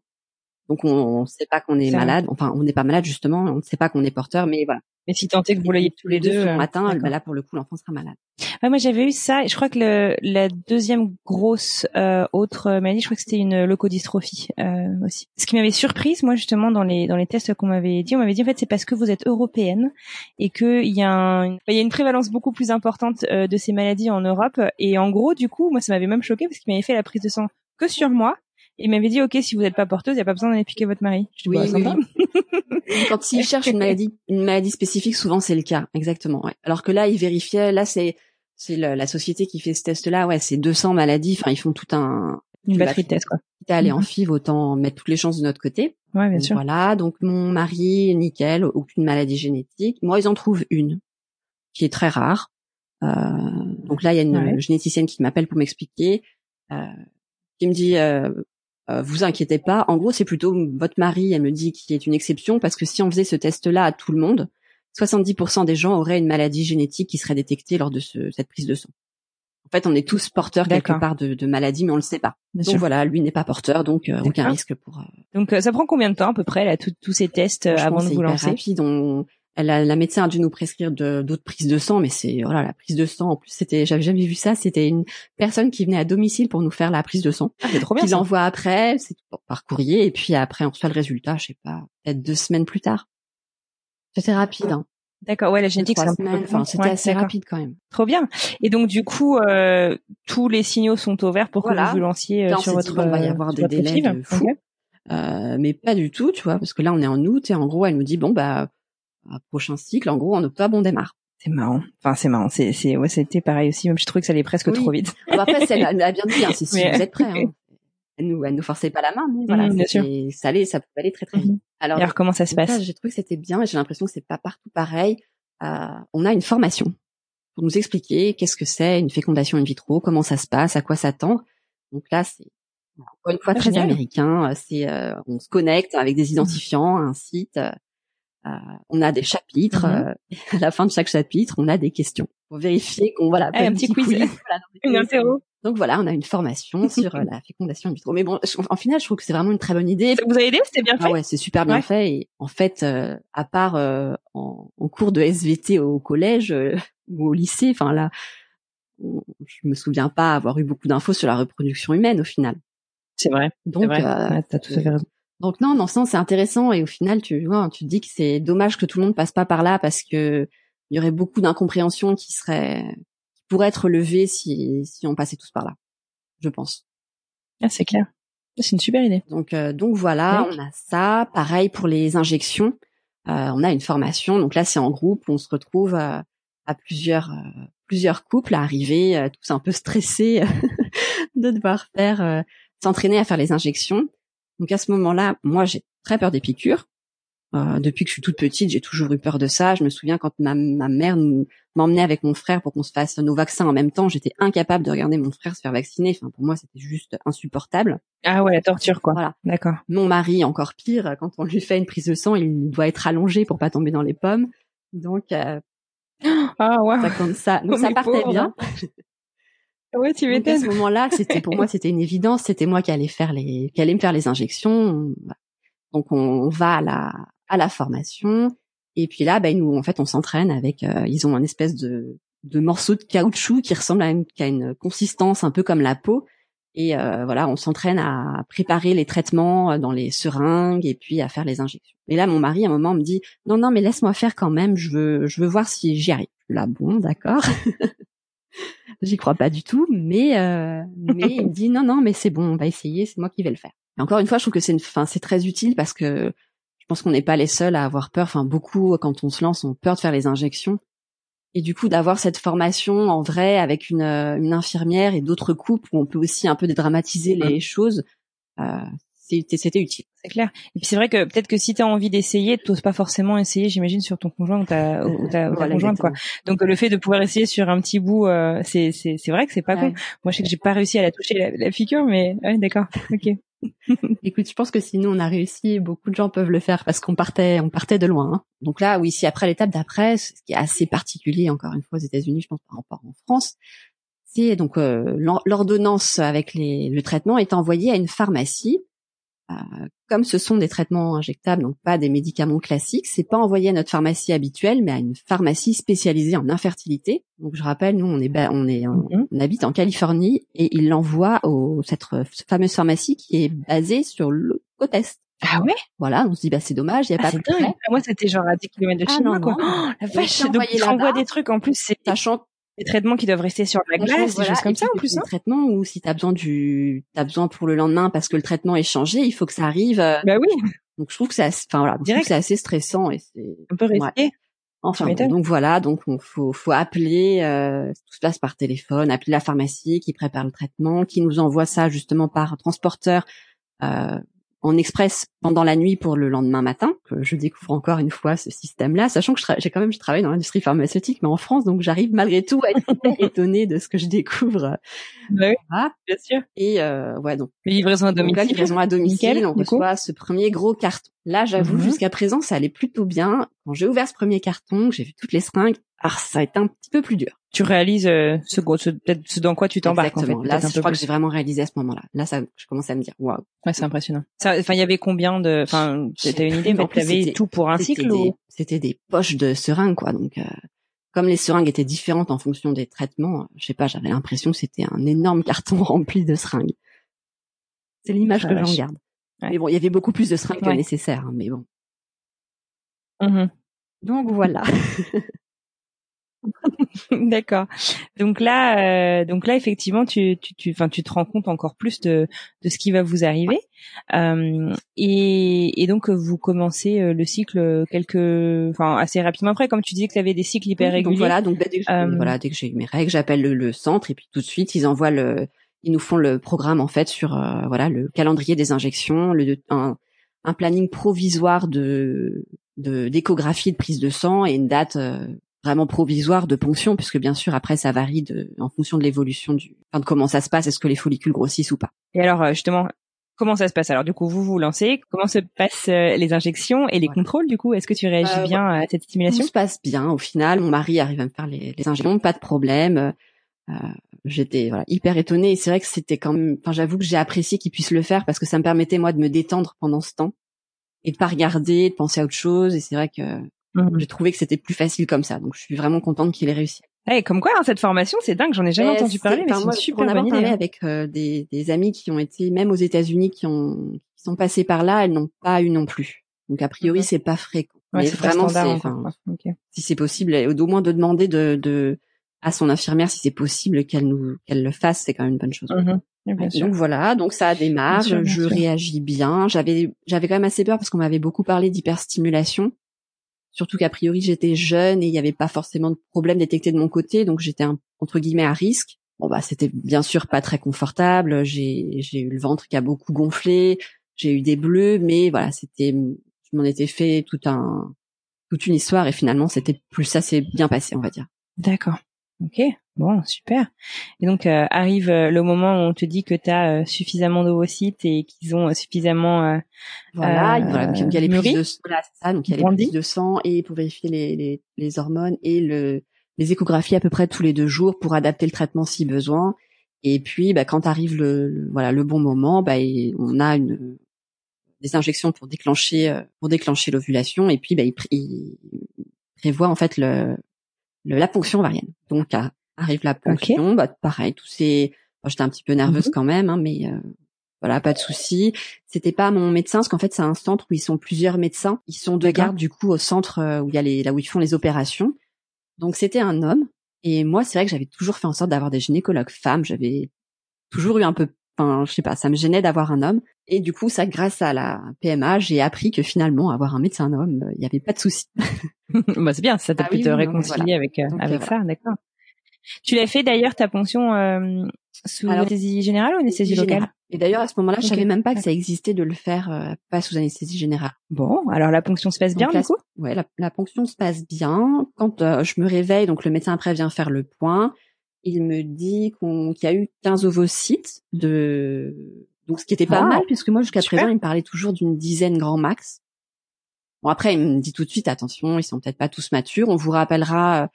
Donc on ne sait pas qu'on est vrai. malade. Enfin, on n'est pas malade justement. On ne sait pas qu'on est porteur, mais voilà. Mais si tant est que vous l'ayez tous les deux. euh, d'accord. bah là, pour le coup, l'enfant sera malade. Ouais, moi j'avais eu ça. et Je crois que le, la deuxième grosse euh, autre maladie, je crois que c'était une leucodystrophie euh, aussi. Ce qui m'avait surprise, moi justement dans les dans les tests qu'on m'avait dit, on m'avait dit en fait c'est parce que vous êtes européenne et que il y a un, il y a une prévalence beaucoup plus importante euh, de ces maladies en Europe. Et en gros, du coup, moi ça m'avait même choqué parce qu'il m'avait fait la prise de sang que sur moi. Il m'avait dit ok si vous n'êtes pas porteuse, il y a pas besoin d'aller piquer votre mari. Je dis, Oui, bah, oui. Quand s'ils cherchent une maladie, une maladie spécifique, souvent c'est le cas, exactement. Ouais. Alors que là, ils vérifiaient. Là, c'est c'est la société qui fait ce test-là. Ouais, c'est 200 maladies. Enfin, ils font tout un. Une batterie de tests quoi. Quitte à aller en Mhm. FIV, autant mettre toutes les chances de notre côté. Ouais bien Donc, sûr. Voilà. Donc mon mari, nickel, aucune maladie génétique. Moi, ils en trouvent une qui est très rare. Euh, donc là, il y a une Ouais. généticienne qui m'appelle pour m'expliquer, euh, qui me dit. Euh, euh, vous inquiétez pas. En gros, c'est plutôt votre mari, elle me dit, qui est une exception parce que si on faisait ce test-là à tout le monde, 70% des gens auraient une maladie génétique qui serait détectée lors de ce- cette prise de sang. En fait, on est tous porteurs quelque part de, de maladies, mais on le sait pas. Bien donc sûr. voilà, lui n'est pas porteur, donc euh, aucun risque pour. euh, Donc euh, ça prend combien de temps à peu près là tous tous ces tests euh, avant de vous lancer? rapide. On, la médecin a dû nous prescrire d'autres prises de sang, mais c'est voilà la prise de sang. En plus, c'était, j'avais jamais vu ça. C'était une personne qui venait à domicile pour nous faire la prise de sang. Ah, c'est trop bien. Ça. l'envoie après, c'est par courrier, et puis après on reçoit le résultat. Je sais pas, peut-être deux semaines plus tard. C'était rapide. Hein. D'accord, ouais, la génétique, c'est Enfin, c'était ouais, assez rapide quand même. Trop bien. Et donc du coup, euh, tous les signaux sont au vert pour que vous vous lanciez euh, sur s'est dit, votre. bon, il va y euh, avoir des votre délais de fou. Ok. Euh, mais pas du tout, tu vois, parce que là on est en août et en gros elle nous dit bon bah prochain cycle, en gros en octobre on démarre. C'est marrant. Enfin, c'est marrant. C'est, c'est, ouais, c'était pareil aussi. Même je trouvais que ça allait presque Oui. trop vite. Ah bah, après, c'est- elle a bien dit, hein, si vous êtes prêts. Hein. Elle nous, elle nous forçait pas la main, mais voilà, bien c'était- ça allait, ça pouvait aller très très vite. Mhm. Alors, alors comment ça se passe? j'ai trouvé que c'était bien et j'ai l'impression que c'est pas partout pareil. Euh, on a une formation pour nous expliquer qu'est-ce que c'est une fécondation in vitro, comment ça se passe, à quoi s'attendre. Donc là, c'est encore une fois Ah, très génial. américain. C'est, euh, on se connecte avec des identifiants, un site. euh, euh, on a des chapitres. Mhm. euh, à la fin de chaque chapitre, on a des questions pour vérifier qu'on voilà. Ah, un petit quiz. Voilà, Une euh, interro. donc voilà, on a une formation sur euh, la fécondation in vitro. Mais bon, je- en final, je trouve que c'est vraiment une très bonne idée. Ça vous a aidé c'était bien fait Ah ouais, c'est super bien Ouais. fait. Et en fait, euh, à part euh, en, en cours de SVT au collège euh, ou au lycée, enfin là, je me souviens pas avoir eu beaucoup d'infos sur la reproduction humaine au final. C'est vrai. Donc, vrai. euh, Ouais, t'as tout à fait raison. Donc non, dans ce sens, c'est intéressant. Et au final, tu vois, tu te dis que c'est dommage que tout le monde passe pas par là parce que il y aurait beaucoup d'incompréhension qui serait qui pourrait être levée si si on passait tous par là. Je pense. Ah, c'est clair. C'est une super idée. Donc, euh, donc voilà, on a ça. Pareil pour les injections. Euh, on a une formation. Donc là, c'est en groupe. On se retrouve euh, à plusieurs euh, plusieurs couples à arriver, euh, tous un peu stressés de devoir faire euh, s'entraîner à faire les injections. Donc à ce moment-là, moi, j'ai très peur des piqûres. Euh, depuis que je suis toute petite, j'ai toujours eu peur de ça. Je me souviens quand ma, ma mère m'emmenait avec mon frère pour qu'on se fasse nos vaccins en même temps, j'étais incapable de regarder mon frère se faire vacciner. Enfin, pour moi, c'était juste insupportable. Ah ouais, la torture quoi. Voilà. D'accord. Mon mari, encore pire, quand on lui fait une prise de sang, il doit être allongé pour pas tomber dans les pommes. Donc, euh, ah ouais. Ça, comme ça, donc ça partait bien. Ouais, tu m'étonnes. À ce moment-là, c'était pour moi, c'était une évidence. C'était moi qui allais faire les, qui allait me faire les injections. Donc on va à la à la formation et puis là, ben nous en fait on s'entraîne avec. Euh, ils ont un espèce de de morceau de caoutchouc qui ressemble à une, qui a une consistance un peu comme la peau. Et euh, voilà, on s'entraîne à préparer les traitements euh, dans les seringues et puis à faire les injections. Et là, mon mari, à un moment, me dit non, non, mais laisse-moi faire quand même. Je veux, je veux voir si j'y arrive. Là, bon, d'accord. J'y crois pas du tout, mais euh, mais il me dit non, non, mais c'est bon, on va essayer. C'est moi qui vais le faire. Et encore une fois, je trouve que c'est une, fin, c'est très utile parce que je pense qu'on n'est pas les seuls à avoir peur. Enfin, beaucoup quand on se lance, ont peur de faire les injections. Et du coup, d'avoir cette formation en vrai avec une, euh, une infirmière et d'autres couples où on peut aussi un peu dédramatiser les choses, euh, c'était utile. C'est clair. Et puis c'est vrai que peut-être que si tu as envie d'essayer, tu n'oses pas forcément essayer, j'imagine, sur ton conjoint ou ta, ou ta, conjointe. quoi. Donc le fait de pouvoir essayer sur un petit bout, euh, c'est c'est vrai que c'est pas con. Moi, je sais que j'ai pas réussi à la toucher la, la figure, mais ouais, d'accord. Ok. Écoute, je pense que si nous on a réussi, beaucoup de gens peuvent le faire parce qu'on partait, on partait de loin. Hein. Donc là, oui, si après l'étape d'après, ce qui est assez particulier encore une fois aux États-Unis, je pense par rapport en France, c'est donc euh, l'ordonnance avec les, le traitement est envoyée à une pharmacie comme ce sont des traitements injectables, donc pas des médicaments classiques, c'est pas envoyé à notre pharmacie habituelle, mais à une pharmacie spécialisée en infertilité. Donc je rappelle, nous on est on est mhm. on, habite en Californie et il l'envoie au cette fameuse pharmacie qui est basée sur le côte est. Ah ouais? Voilà, on se dit bah c'est dommage, il y a ah, pas de Moi c'était genre à 10 km de ah, chez moi quoi. Oh, la vache, donc tu envoies des trucs en plus, c'est sachant des traitements qui doivent rester sur la glace, des choses comme ça en plus. Hein. traitements ou si t'as besoin du, t'as besoin pour le lendemain parce que le traitement est changé, il faut que ça arrive. Euh, bah oui. Donc je trouve que c'est, enfin voilà, c'est assez stressant et c'est un peu risqué. Enfin donc voilà, donc on faut faut appeler, euh, tout se passe par téléphone, appeler la pharmacie qui prépare le traitement, qui nous envoie ça justement par transporteur euh, en express pendant la nuit pour le lendemain matin. Que je découvre encore une fois ce système-là, sachant que j'ai quand même je travaille dans l'industrie pharmaceutique, mais en France, donc j'arrive malgré tout à être étonnée de ce que je découvre. Bah oui, bien sûr. Et euh, ouais, donc livraison à domicile. livraison à domicile, on reçoit ce premier gros carton. Là, j'avoue, mhm. jusqu'à présent, ça allait plutôt bien. Quand j'ai ouvert ce premier carton, j'ai vu toutes les seringues. Ah, ça a été un petit peu plus dur tu réalises euh, ce, ce, ce dans quoi tu t'embarques. En fait, là, je crois que j'ai vraiment réalisé à ce moment-là. Là, ça, je commençais à me dire, waouh. Ouais, c'est impressionnant. Enfin, il y avait combien de, enfin, t'as une idée, mais t'avais tout pour un cycle ou? C'était des poches de seringues, quoi. Donc, euh, comme les seringues étaient différentes en fonction des traitements, je sais pas, j'avais l'impression que c'était un énorme carton rempli de seringues. C'est l'image ah, que j'en garde. Mais bon, il y avait beaucoup plus de seringues que nécessaire, hein, mais bon. Mmh Donc voilà. D'accord. Donc là, euh, donc là, effectivement, tu, tu, tu, enfin, tu te rends compte encore plus de, de ce qui va vous arriver. Euh, et, et donc, vous commencez euh, le cycle quelques, enfin, assez rapidement après, comme tu disais que tu avais des cycles hyper réguliers. Donc voilà, donc dès que, euh, voilà, dès que j'ai eu mes règles, j'appelle le, centre et puis tout de suite, ils envoient le, ils nous font le programme en fait sur, voilà, le calendrier des injections, le, un, un planning provisoire de de d'échographie de prise de sang et une date vraiment provisoire de ponction, puisque bien sûr après ça varie de, en fonction de l'évolution du, enfin, de comment ça se passe, est-ce que les follicules grossissent ou pas. Et alors euh, justement, comment ça se passe? Alors du coup, vous vous lancez, comment se passent euh, les injections et les contrôles du coup? Est-ce que tu réagis euh, bien à cette stimulation? Tout se passe bien. Au final, mon mari arrive à me faire les, les injections, pas de problème. Euh, J'étais voilà, hyper étonnée et c'est vrai que c'était quand même. Enfin, j'avoue que j'ai apprécié qu'il puisse le faire parce que ça me permettait moi de me détendre pendant ce temps et de pas regarder, de penser à autre chose. Et c'est vrai que Mmh. J'ai trouvé que c'était plus facile comme ça. Donc je suis vraiment contente qu'il ait réussi. Hey, comme quoi, hein, cette formation, c'est dingue. J'en ai jamais entendu parler, mais c'est une super bonne idée. parlé hein. avec euh, des, des, amis qui ont été, même aux États-Unis, qui ont qui sont passés par là, elles n'ont pas eu non plus. Donc a priori, c'est pas fréquent. Ouais, mais vraiment, c'est, si c'est possible, au moins de demander de, de à son infirmière si c'est possible qu'elle nous qu'elle le fasse, c'est quand même une bonne chose. Mmh. donc voilà, donc ça démarre, je réagis bien. J'avais j'avais quand même assez peur parce qu'on m'avait beaucoup parlé d'hyperstimulation. Surtout qu'a priori j'étais jeune et il n'y avait pas forcément de problème détecté de mon côté, donc j'étais entre guillemets à risque. Bon bah c'était bien sûr pas très confortable. J'ai j'ai eu le ventre qui a beaucoup gonflé, j'ai eu des bleus, mais voilà c'était je m'en étais fait tout un toute une histoire et finalement c'était plus ça s'est bien passé, on va dire. D'accord. Ok, bon, super. Et donc euh, arrive euh, le moment où on te dit que tu as euh, suffisamment d'ovocytes et qu'ils ont suffisamment voilà, voilà, donc il y a les prises de voilà, ça, donc il y a les prises de sang et pour vérifier les, les, les, hormones et le les échographies à peu près tous les deux jours pour adapter le traitement si besoin. Et puis bah, quand arrive le, voilà le bon moment, bah, on a une des injections pour déclencher pour déclencher l'ovulation et puis bah, il, il prévoit en fait le la ponction ovarienne. Donc arrive la ponction, bah pareil, tous ces j'étais un petit peu nerveuse mhm. quand même hein, mais euh, voilà, pas de souci. C'était pas mon médecin parce qu'en fait c'est un centre où ils sont plusieurs médecins, ils sont de garde du coup au centre euh, où il y a les là où ils font les opérations. Donc c'était un homme et moi c'est vrai que j'avais toujours fait en sorte d'avoir des gynécologues femmes, j'avais toujours eu un peu enfin je sais pas, ça me gênait d'avoir un homme et du coup ça grâce à la PMA, j'ai appris que finalement avoir un médecin homme, il y avait pas de souci. bah c'est bien, ça t'a ah pu te réconcilier avec euh, avec ça, d'accord. Tu l'as fait d'ailleurs ta ponction euh, sous anesthésie générale ou anesthésie locale? Et d'ailleurs à ce moment-là, je savais même pas que ça existait de le faire euh, pas sous anesthésie générale. Bon, alors la ponction se passe bien du coup? Ouais, la, la, ponction se passe bien. Quand je me réveille, donc le médecin après vient faire le point. Il me dit qu'on qu'il y a eu 15 ovocytes de donc ce qui était pas mal puisque moi jusqu'à présent il me parlait toujours d'une dizaine grand max. Bon après il me dit tout de suite attention ils sont peut-être pas tous matures. On vous rappellera euh,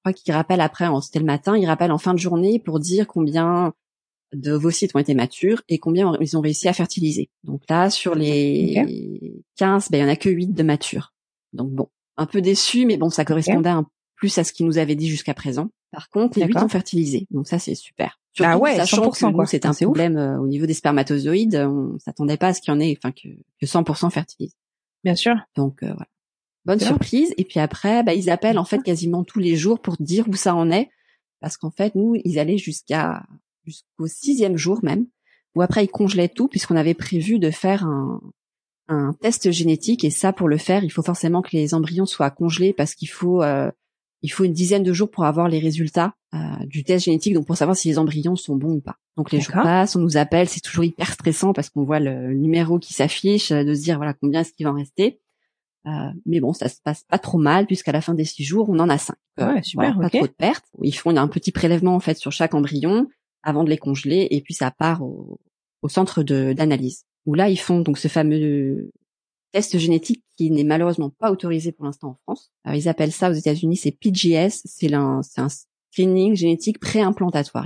crois qu'il rappelle après c'était le matin il rappelle en fin de journée pour dire combien d'ovocytes ont été matures et combien ils ont réussi à fertiliser. Donc là sur les 15 ben il y en a que 8 de matures. Donc bon un peu déçu mais bon ça correspondait un plus à ce qu'il nous avait dit jusqu'à présent. Par contre, les 8 ont fertilisé. Donc ça, c'est super. Surtout, ah ouais, sachant que c'est un problème euh, au niveau des spermatozoïdes. On s'attendait pas à ce qu'il y en ait, enfin, que, que 100% fertilisent. Bien sûr. Donc, euh, voilà. Bonne surprise. Et puis après, bah, ils appellent, en fait, quasiment tous les jours pour dire où ça en est. Parce qu'en fait, nous, ils allaient jusqu'à, jusqu'au sixième jour même. Où après, ils congelaient tout puisqu'on avait prévu de faire un, un test génétique. Et ça, pour le faire, il faut forcément que les embryons soient congelés parce qu'il faut, euh, il faut une dizaine de jours pour avoir les résultats euh, du test génétique, donc pour savoir si les embryons sont bons ou pas. Donc les jours passent, on nous appelle, c'est toujours hyper stressant parce qu'on voit le numéro qui s'affiche, de se dire voilà combien est-ce qu'il va en rester. Euh, mais bon, ça se passe pas trop mal puisqu'à la fin des six jours, on en a cinq. Ouais, super, pas trop de pertes. Ils font un petit prélèvement en fait sur chaque embryon avant de les congeler et puis ça part au, au centre d'analyse où là ils font donc ce fameux test génétique qui n'est malheureusement pas autorisé pour l'instant en France. Alors, ils appellent ça aux États-Unis, c'est PGS, c'est un, un screening génétique pré-implantatoire.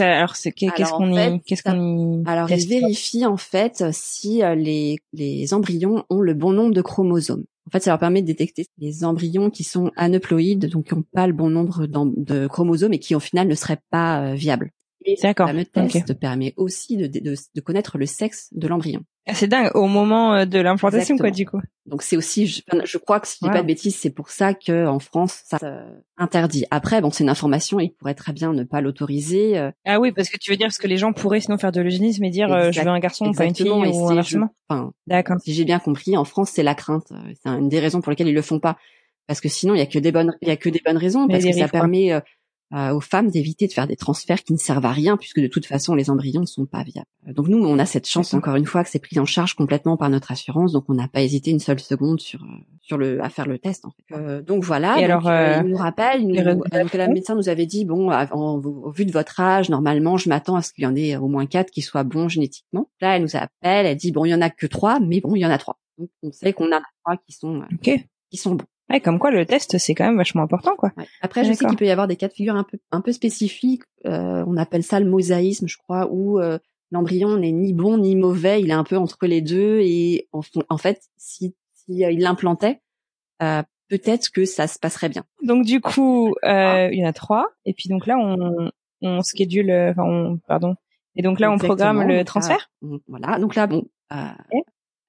alors, c'est qu'est-ce qu'on y, qu'est-ce qu'on Alors, ils vérifient en fait si euh, les, les embryons ont le bon nombre de chromosomes. En fait, ça leur permet de détecter les embryons qui sont aneuploïdes, donc qui n'ont pas le bon nombre de chromosomes et qui au final ne seraient pas euh, viables. D'accord. Le test permet aussi de, de, de, connaître le sexe de l'embryon. Ah, c'est dingue au moment euh, de l'implantation quoi du coup. Donc c'est aussi je, je, crois que si je dis pas de bêtises c'est pour ça que en France ça interdit. Après bon c'est une information il pourrait très bien ne pas l'autoriser. Euh. Ah oui parce que tu veux dire parce que les gens pourraient sinon faire de l'eugénisme et dire euh, je veux un garçon pas une fille ou inversement. Enfin, D'accord. Si j'ai bien compris en France c'est la crainte c'est une des raisons pour lesquelles ils le font pas parce que sinon il y a que des bonnes il y a que des bonnes raisons parce que ça permet aux femmes d'éviter de faire des transferts qui ne servent à rien puisque de toute façon les embryons ne sont pas viables. Donc nous on a cette chance encore une fois que c'est pris en charge complètement par notre assurance donc on n'a pas hésité une seule seconde sur euh, sur le à faire le test en fait. Euh, donc voilà. Et alors il nous rappelle, nous, donc la médecin nous avait dit bon au vu de votre âge normalement je m'attends à ce qu'il y en ait au moins quatre qui soient bons génétiquement. Là elle nous appelle, elle dit bon il y en a que trois mais bon il y en a trois. Donc on sait qu'on a trois qui sont qui sont bons. Ouais, comme quoi le test c'est quand même vachement important quoi. Après je sais qu'il peut y avoir des cas de figure un peu un peu spécifiques, euh, on appelle ça le mosaïsme je crois où euh, l'embryon n'est ni bon ni mauvais, il est un peu entre les deux et en, en fait si, si euh, il l'implantait euh, peut-être que ça se passerait bien. Donc du coup il y en a trois. Et puis donc là on on schedule enfin on pardon. Et donc là on programme le transfert? voilà. Donc là bon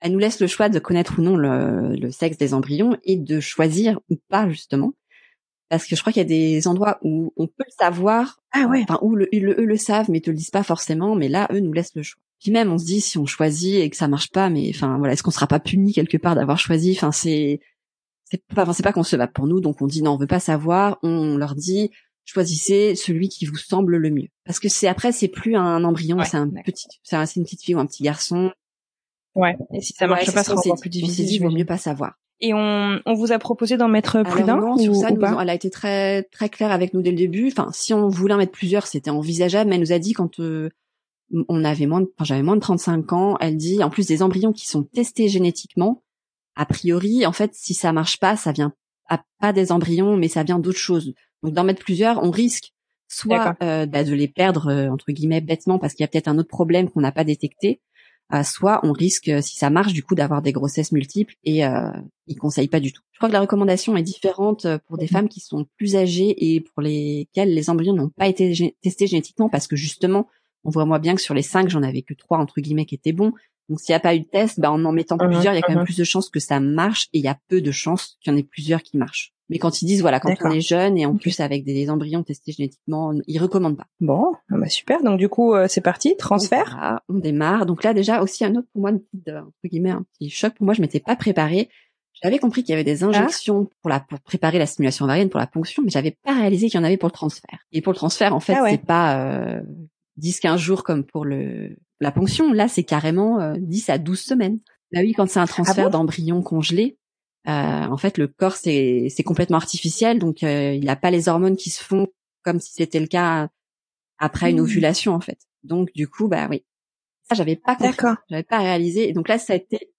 elle nous laisse le choix de connaître ou non le, sexe des embryons et de choisir ou pas justement. Parce que je crois qu'il y a des endroits où on peut le savoir, ah ouais. enfin où le, eux le savent mais te le disent pas forcément, mais là eux nous laissent le choix. Puis même on se dit si on choisit et que ça marche pas, mais enfin voilà, est-ce qu'on sera pas puni quelque part d'avoir choisi? Enfin c'est c'est pas enfin, c'est pas concevable pour nous, donc on dit non, on veut pas savoir. On leur dit choisissez celui qui vous semble le mieux. Parce que c'est après c'est plus un embryon, c'est un petit, c'est une petite fille ou un petit garçon Ouais. Et si ça marche Ouais, pas, ce sera encore plus difficile. dit, il vaut mieux pas savoir. Et on, on vous a proposé d'en mettre plus d'un non, sur ça, ou nous, pas elle a été très très claire avec nous dès le début. Enfin, si on voulait en mettre plusieurs, c'était envisageable, mais elle nous a dit quand euh, on avait moins, de, enfin, j'avais moins de 35 ans, elle dit en plus des embryons qui sont testés génétiquement, a priori, en fait, si ça marche pas, ça vient à- pas des embryons, mais ça vient d'autres choses. Donc d'en mettre plusieurs, on risque soit euh, bah, de les perdre euh, entre guillemets bêtement parce qu'il y a peut-être un autre problème qu'on n'a pas détecté, soit on risque, euh, si ça marche, du coup d'avoir des grossesses multiples et euh, ils conseillent pas du tout. Je crois que la recommandation est différente euh, pour des Mhm. femmes qui sont plus âgées et pour lesquelles les embryons n'ont pas été gé- testés génétiquement parce que justement, on voit moi bien que sur les cinq, j'en avais que trois entre guillemets qui étaient bons. Donc s'il n'y a pas eu de test, bah, en en mettant Mhm, plusieurs, il y a quand mhm. même plus de chances que ça marche et il y a peu de chances qu'il y en ait plusieurs qui marchent. Mais quand ils disent voilà, quand on est jeune et en plus avec des embryons testés génétiquement, ils recommandent pas. Bon, ah bah super. Donc du coup, euh, c'est parti. Transfert. Donc, voilà, on démarre. Donc là déjà aussi un autre pour moi, une petite, euh, entre guillemets, un petit choc pour moi. Je m'étais pas préparée. J'avais compris qu'il y avait des injections pour la pour préparer la stimulation ovarienne pour la ponction, mais j'avais pas réalisé qu'il y en avait pour le transfert. Et pour le transfert, en fait, Ah ouais. c'est pas euh, 10-15 jours comme pour le la ponction. Là, c'est carrément euh, 10 à 12 semaines. Bah oui, quand c'est un transfert Ah bon? d'embryon congelé, en fait, le corps c'est c'est complètement artificiel, donc euh, il n'a pas les hormones qui se font comme si c'était le cas après une Mmh. ovulation en fait. Donc du coup, bah oui, ça j'avais pas compris, j'avais pas réalisé. Et donc là, ça a été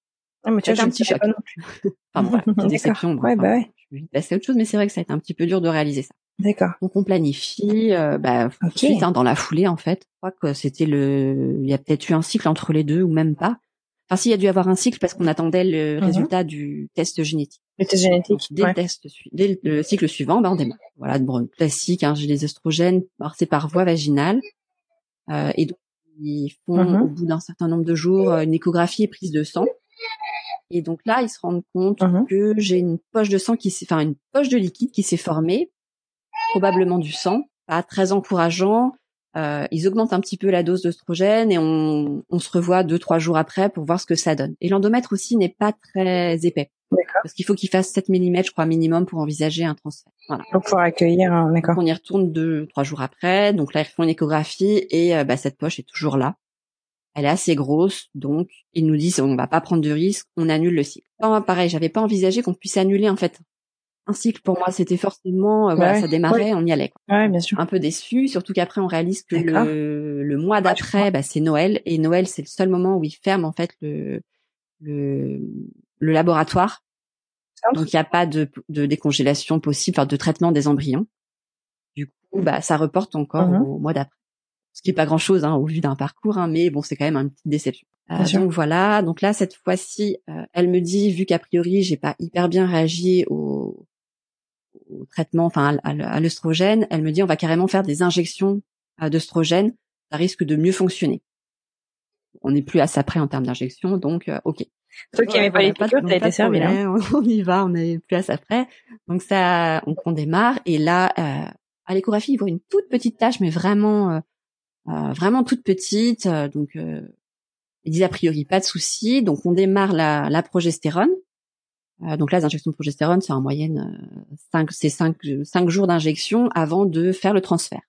Ah, mais tu vois, un petit choc. pas non plus. Enfin, voilà, petite déception. bon, Ouais, enfin, bah ouais. Je vais passer à autre chose, mais c'est vrai que ça a été un petit peu dur de réaliser ça. D'accord. Donc on planifie, euh, bah, tout de Ok. suite hein, dans la foulée en fait. Je crois que c'était le, il y a peut-être eu un cycle entre les deux ou même pas. Enfin, s'il y a dû avoir un cycle parce qu'on attendait le Mhm. résultat du test génétique. Le test Donc, génétique. dès ouais. le test, dès le, le cycle suivant, bah, on démarre. Voilà, bon, classique. Hein, j'ai les estrogènes, alors c'est par voie vaginale, euh, et donc ils font Mhm. au bout d'un certain nombre de jours euh, une échographie et prise de sang. Et donc là, ils se rendent compte Mhm. que j'ai une poche de sang qui s'est, enfin une poche de liquide qui s'est formée, probablement du sang, pas très encourageant. Euh, ils augmentent un petit peu la dose d'oestrogène et on, on se revoit deux trois jours après pour voir ce que ça donne. Et l'endomètre aussi n'est pas très épais parce qu'il faut qu'il fasse 7 mm, je crois minimum pour envisager un transfert. Voilà. Pour pouvoir accueillir un. D'accord. Donc on y retourne deux trois jours après. Donc là ils font une échographie et euh, bah, cette poche est toujours là. Elle est assez grosse, donc ils nous disent on va pas prendre de risque, on annule le cycle. Enfin, pareil, j'avais pas envisagé qu'on puisse annuler en fait un cycle. Pour moi, c'était forcément euh, voilà, Ouais. ça démarrait, on y allait. Quoi. Ouais, bien sûr. Un peu déçu, surtout qu'après on réalise que le, le mois d'après, bah, c'est Noël et Noël c'est le seul moment où ils ferment en fait le le, le laboratoire. Centre. Donc il n'y a pas de, de décongélation possible, enfin de traitement des embryons. Du coup, bah ça reporte encore Mhm. au mois d'après. Ce qui est pas grand chose hein, au vu d'un parcours, hein, mais bon c'est quand même une petite déception. Euh, donc voilà, donc là cette fois-ci, euh, elle me dit vu qu'a priori j'ai pas hyper bien réagi au, au traitement, enfin à, à l'œstrogène, elle me dit on va carrément faire des injections euh, d'œstrogène, ça risque de mieux fonctionner. On n'est plus à ça près en termes d'injection, donc euh, ok. Toi qui Ouais, n'avais pas les piqûres, t'as été servi là. On y va, on n'est plus à ça près. Donc ça, on, on démarre et là, euh, à l'échographie, ils voient une toute petite tache, mais vraiment, euh, euh, vraiment toute petite. euh, donc euh, ils disent a priori pas de souci. Donc on démarre la, la progestérone. Euh, donc là, les injections de progestérone, c'est en moyenne euh, cinq, c'est cinq, cinq jours d'injection avant de faire le transfert.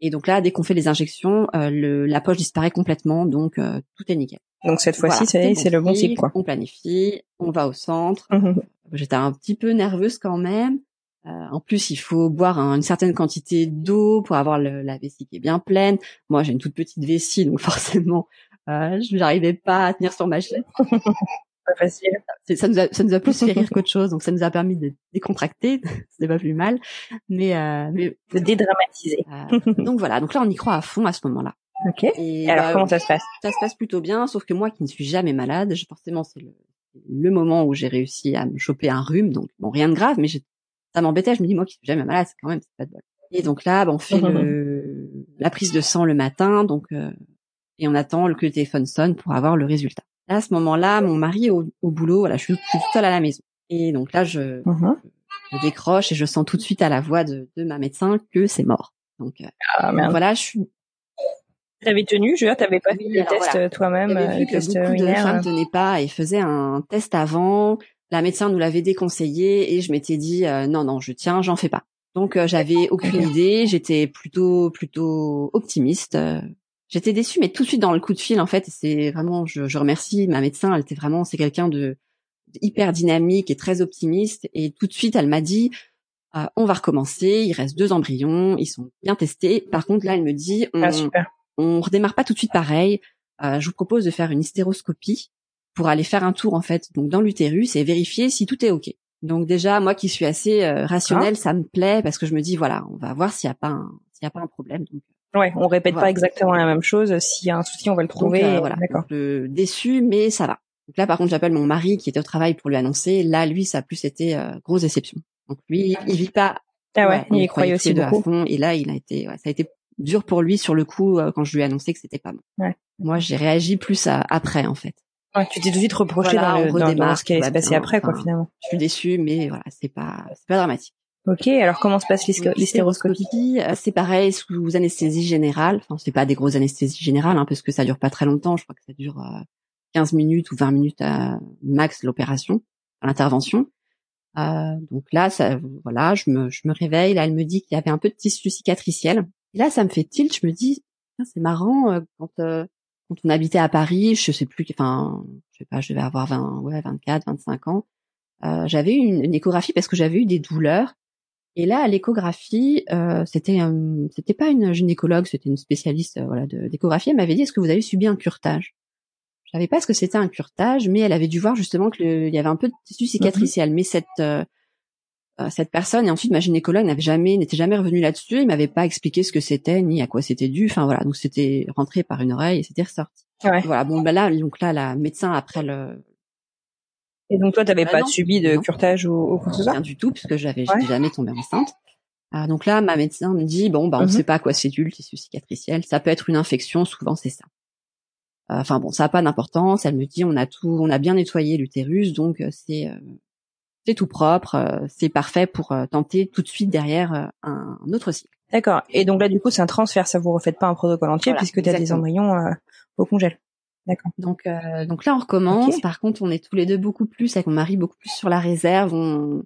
Et donc là, dès qu'on fait les injections, euh, le, la poche disparaît complètement, donc euh, tout est nickel. Donc cette fois-ci, Voilà, c'est le bon cycle, quoi. On planifie, on va au centre. Mhm. J'étais un petit peu nerveuse quand même. Euh, en plus, il faut boire un- une certaine quantité d'eau pour avoir le- la vessie qui est bien pleine. Moi, j'ai une toute petite vessie, donc forcément, euh, je n'arrivais pas à tenir sur ma chaise. Pas facile. Ça nous a, ça nous a plus fait rire qu'autre chose, donc ça nous a permis de décontracter. C'était pas plus mal. Mais, euh, mais De dédramatiser. euh, donc voilà. Donc là, on y croit à fond à ce moment-là. Ok. Et, Et alors, bah, comment ça se passe? ça se passe plutôt bien, sauf que moi qui ne suis jamais malade, je- forcément c'est le, le moment où j'ai réussi à me choper un rhume, donc bon rien de grave, mais ça m'embêtait. Je me dis moi qui suis jamais malade, c'est quand même c'est pas de bol. Et donc là, bah, on fait le, la prise de sang le matin, donc euh, et on attend que le téléphone sonne pour avoir le résultat. Là, à ce moment-là, mon mari est au, au boulot, voilà, je suis, je suis toute seule à la maison. Et donc là, je, Mhm. je décroche et je sens tout de suite à la voix de, de ma médecin que c'est mort. Donc euh, Ah voilà, je suis T'avais tenu, je veux dire, t'avais pas Oui, fait le alors test voilà. euh, toi-même, euh, vu le que test beaucoup de femmes tenaient pas et faisaient un test avant. La médecin nous l'avait déconseillé et je m'étais dit euh, non non je tiens j'en fais pas. Donc euh, j'avais aucune idée, j'étais plutôt plutôt optimiste. Euh, j'étais déçue, mais tout de suite dans le coup de fil, en fait, c'est vraiment, je, je, remercie ma médecin. Elle était vraiment, c'est quelqu'un de hyper dynamique et très optimiste. Et tout de suite, elle m'a dit, euh, on va recommencer. Il reste deux embryons, ils sont bien testés. Par contre, là, elle me dit, on, ah, on redémarre pas tout de suite pareil. Euh, je vous propose de faire une hystéroscopie pour aller faire un tour en fait, donc dans l'utérus et vérifier si tout est ok. Donc déjà, moi qui suis assez euh, rationnelle, ah. ça me plaît parce que je me dis voilà, on va voir s'il y a pas un, s'il y a pas un problème. Donc, ouais, on répète pas exactement la même chose. S'il y a un souci, on va le trouver. Donc, voilà, d'accord. déçu, mais ça va. Donc là, par contre, j'appelle mon mari qui était au travail pour lui annoncer. Là, lui, ça a plus été euh, grosse déception. Donc lui, il vit pas. Ah ouais, il, croyait aussi beaucoup. À fond, et là, il a été, ouais, ça a été dur pour lui sur le coup euh, quand je lui ai annoncé que c'était pas bon. Ouais. Moi, j'ai réagi plus à, après, en fait. Ouais, tu t'es tout de suite reproché dans, le, dans, ce qui allait se passer après, quoi, finalement. Je suis déçue, mais voilà, c'est pas, c'est pas dramatique. Ok, alors comment se passe l'hystéroscopie? euh, C'est pareil, sous anesthésie générale. Enfin, c'est pas des grosses anesthésies générales, hein, parce que ça dure pas très longtemps. Je crois que ça dure 15 minutes ou 20 minutes à max l'opération, l'intervention. Euh, donc là, ça, voilà, je me, je me réveille. Là, elle me dit qu'il y avait un peu de tissu cicatriciel. Et là, ça me fait tilt. Je me dis, c'est marrant euh, quand euh, quand on habitait à Paris, je sais plus, enfin, je sais pas, je devais avoir 20, ouais, 24, 25 ans. Euh, j'avais eu une, échographie parce que j'avais eu des douleurs. Et là, à l'échographie, euh, c'était c'était pas une gynécologue, c'était une spécialiste voilà d'échographie. Elle m'avait dit est-ce que vous avez subi un curtage? Je savais pas ce que c'était un curtage, mais elle avait dû voir justement qu'il y avait un peu de tissu mhm. cicatriciel. Mais cette euh, euh, cette personne et ensuite ma gynécologue n'avait jamais n'était jamais revenue là-dessus. Il m'avait pas expliqué ce que c'était ni à quoi c'était dû. Enfin voilà, donc c'était rentré par une oreille et c'était ressorti. Ouais. Voilà. Bon ben là, donc là, la médecin après le et donc toi, t'avais pas subi de curtage ou, ou quoi que ce soit Rien du tout, puisque j'avais ouais. jamais tombé enceinte. Ah, donc là, ma médecin me dit bon, bah on ne mhm. sait pas à quoi c'est dû le tissu cicatriciel. Ça peut être une infection, souvent c'est ça. Enfin bon, ça n'a pas d'importance. Elle me dit on a tout, on a bien nettoyé l'utérus, donc euh, c'est euh, c'est tout propre, euh, c'est parfait pour tenter tout de suite derrière un, autre cycle. D'accord. Et donc là, du coup, c'est un transfert. Ça vous refaites pas un protocole entier puisque tu as des embryons au congèle. D'accord. Donc donc là, on recommence. Par contre, on est tous les deux beaucoup plus avec mon mari beaucoup plus sur la réserve. On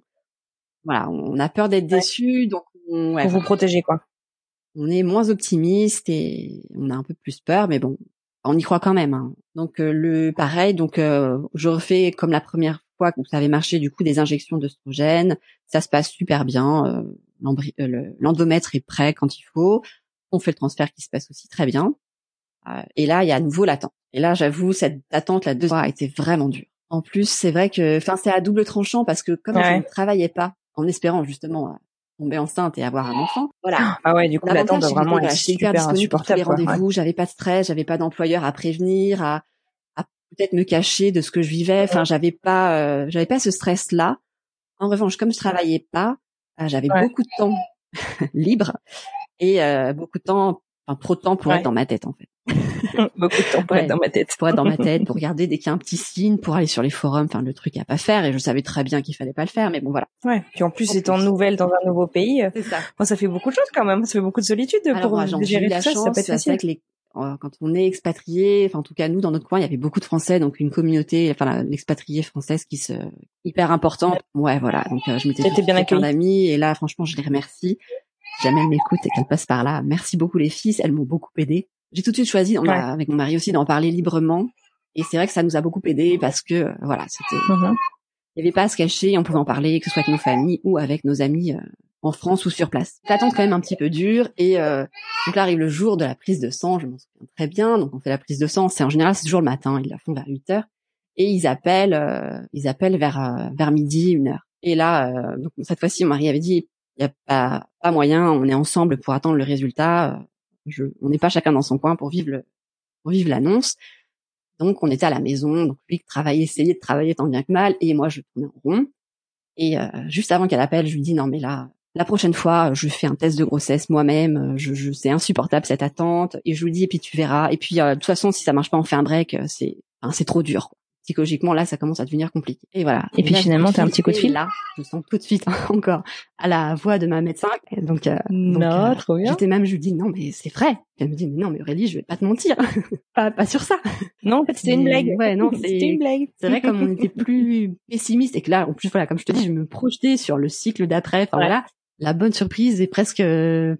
voilà, on a peur d'être déçus, donc on, ouais, pour vous protéger quoi. On est moins optimiste et on a un peu plus peur, mais bon, on y croit quand même. Hein. Donc euh, le pareil, donc euh, je refais comme la première fois que ça avait marché du coup des injections d'œstrogène. Ça se passe super bien. Euh, l'endomètre est prêt quand il faut. On fait le transfert qui se passe aussi très bien. et là, il y a à nouveau l'attente. Et là, j'avoue, cette attente, la deuxième a été vraiment dure. En plus, c'est vrai que, enfin, c'est à double tranchant parce que comme je ne travaillais pas, en espérant justement tomber enceinte et avoir un enfant. Voilà. Ah ouais, du coup, l'attente doit vraiment être super insupportable. Les rendez-vous, j'avais pas de stress, j'avais pas d'employeur à prévenir, à, à peut-être me cacher de ce que je vivais. Enfin, j'avais pas, euh, j'avais pas ce stress-là. En revanche, comme je travaillais pas, euh, j'avais beaucoup de temps libre et euh, beaucoup de temps, enfin trop de temps pour être dans ma tête en fait. beaucoup de temps pour être dans ma tête. Pour être dans ma tête, pour regarder dès qu'il y a un petit signe, pour aller sur les forums, enfin le truc à pas faire. Et je savais très bien qu'il fallait pas le faire, mais bon voilà. Ouais. Puis en plus, étant nouvelle dans un nouveau pays, ça. Bon, ça fait beaucoup de choses quand même. Ça fait beaucoup de solitude Alors, pour gérer tout ça. Chance, ça peut être facile. Les... Euh, quand on est expatrié, enfin en tout cas nous dans notre coin, il y avait beaucoup de Français, donc une communauté, enfin l'expatriée française qui se hyper importante. Ouais, voilà. Donc euh, je m'étais bien accueilli d'amis et là franchement je les remercie. Jamais elles m'écoutent et qu'elles passent par là. Merci beaucoup les filles, elles m'ont beaucoup aidé j'ai tout de suite choisi, on a, avec mon mari aussi, d'en parler librement. Et c'est vrai que ça nous a beaucoup aidé parce que euh, voilà, c'était, mm-hmm. il n'y avait pas à se cacher, on pouvait en parler, que ce soit avec nos familles ou avec nos amis euh, en France ou sur place. L'attente quand même un petit peu dure et euh, donc là arrive le jour de la prise de sang, je m'en souviens très bien. Donc on fait la prise de sang, c'est en général c'est toujours le matin, ils la font vers 8 heures et ils appellent, ils appellent vers vers midi, une heure. Et là, donc cette fois-ci, mon mari avait dit, il y a pas pas moyen, on est ensemble pour attendre le résultat on n'est pas chacun dans son coin pour vivre le, pour vivre l'annonce. Donc on était à la maison, donc lui travaillait, essayait de travailler tant bien que mal, et moi je tournais en rond. Et euh, juste avant qu'elle appelle, je lui dis non mais là, la prochaine fois, je fais un test de grossesse moi-même. Je, je c'est insupportable cette attente. Et je lui dis et puis tu verras. Et puis euh, de toute façon, si ça marche pas, on fait un break. C'est, c'est trop dur. Psychologiquement là ça commence à devenir compliqué. Et voilà. Et, puis finalement t'as un petit coup de fil là je sens tout de suite encore à la voix de ma médecin. Donc, euh, non, euh, trop bien. j'étais même je lui dis non mais c'est vrai. Elle me dit mais non mais Aurélie je vais pas te mentir. Pas pas sur ça. Non en fait c'était une blague. ouais non c'était une blague. c'est vrai comme on était plus pessimiste et que là en plus voilà comme je te dis je me projetais sur le cycle d'après. Enfin voilà la bonne surprise est presque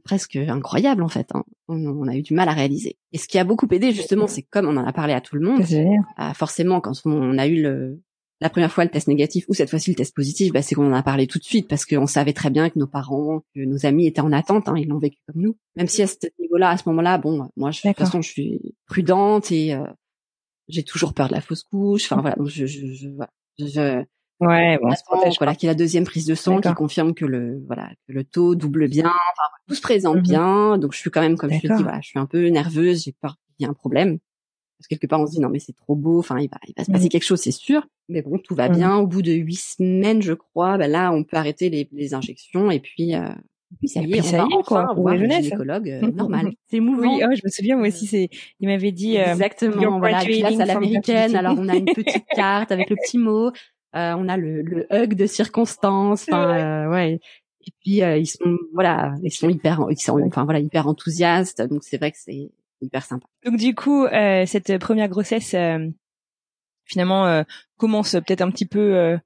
presque incroyable en fait. Hein. On, a eu du mal à réaliser. Et ce qui a beaucoup aidé justement, c'est comme on en a parlé à tout le monde. Euh, forcément, quand on a eu le la première fois le test négatif ou cette fois-ci le test positif, bah, c'est qu'on en a parlé tout de suite parce qu'on savait très bien que nos parents, que nos amis étaient en attente, hein, ils l'ont vécu comme nous. Même si à ce niveau-là, à ce moment-là, bon, moi, je, de toute façon, je suis prudente et euh, j'ai toujours peur de la fausse couche. Enfin voilà, je, je, je, je Ouais, bon, voilà, qui est la deuxième prise de sang qui confirme que le voilà que le taux double bien, enfin, tout se présente mhm. bien. Donc je suis quand même, comme je te dis, voilà, je suis un peu nerveuse, j'ai peur qu'il y ait un problème. Parce que quelque part on se dit non mais c'est trop beau, enfin il va il va se passer mhm. quelque chose, c'est sûr. Mais bon, tout va mhm. bien. Au bout de huit semaines, je crois, bah là on peut arrêter les, les injections et puis. Euh, puis ça y est, ça y est, quoi, voir un gynécologue euh, normal. C'est mouvant. Oui, oh, je me souviens moi aussi. C'est, il m'avait dit euh, exactement. Voilà, classe à l'américaine. Alors on a une petite carte avec le petit mot. Euh, on a le, le hug de circonstance. Enfin, ouais. Et puis ils sont voilà, ils sont hyper, ils sont enfin voilà hyper enthousiastes. Donc c'est vrai que c'est hyper sympa. Donc du coup, euh, cette première grossesse euh, finalement euh, commence peut-être un petit peu,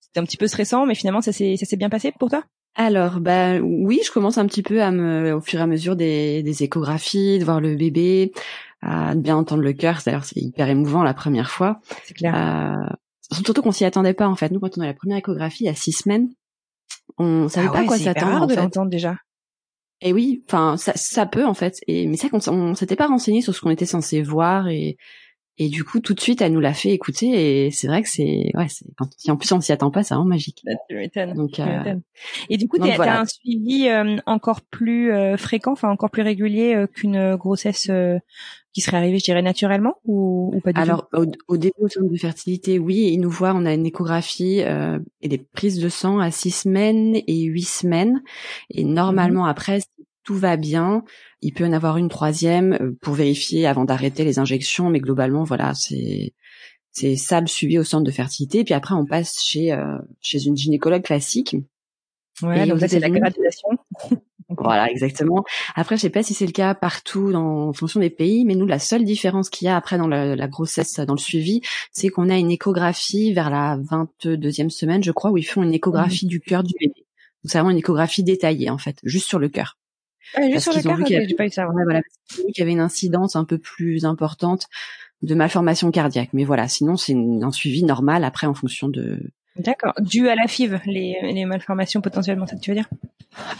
c'était un petit peu stressant, mais finalement ça s'est ça s'est bien passé pour toi? Alors, bah oui, je commence un petit peu à me, au fur et à mesure des, des échographies, de voir le bébé, à bien entendre le cœur. D'ailleurs, c'est hyper émouvant la première fois. C'est clair. Euh, surtout qu'on s'y attendait pas en fait. Nous, quand on a la première échographie il y a six semaines, on savait ah pas quoi s'attendre. C'est de l'entendre déjà. Et oui, enfin ça, ça peut en fait. Et mais ça, qu'on on s'était pas renseigné sur ce qu'on était censé voir et et du coup tout de suite elle nous l'a fait écouter et c'est vrai que c'est ouais c'est en plus on s'y attend pas, c'est vraiment magique. Bah, donc euh, et du coup tu as un suivi euh, encore plus euh, fréquent, enfin encore plus régulier qu'une grossesse qui serait arrivée, je dirais naturellement ou, ou pas du Alors au, au, début au centre de fertilité, oui, ils nous voient, on a une échographie et des prises de sang à six semaines et huit semaines et normalement mmh après tout va bien, il peut en avoir une troisième euh, pour vérifier avant d'arrêter les injections, mais globalement, voilà, c'est c'est ça le suivi au centre de fertilité. Puis après, on passe chez euh, chez une gynécologue classique. Ouais, donc c'est la graduation. Voilà, exactement. Après, je sais pas si c'est le cas partout dans, en fonction des pays, mais nous, la seule différence qu'il y a après dans la, la grossesse, dans le suivi, c'est qu'on a une échographie vers la 22e semaine, je crois, où ils font une échographie mmh. du cœur du bébé. Donc c'est vraiment une échographie détaillée, en fait, juste sur le cœur. Ah, juste sur le cœur, j'ai pas eu ça. Ouais, voilà, qu'il y avait une incidence un peu plus importante de malformation cardiaque. Mais voilà, sinon c'est un suivi normal après en fonction de. D'accord. Dû à la FIV, les, les malformations potentiellement, ça tu veux dire?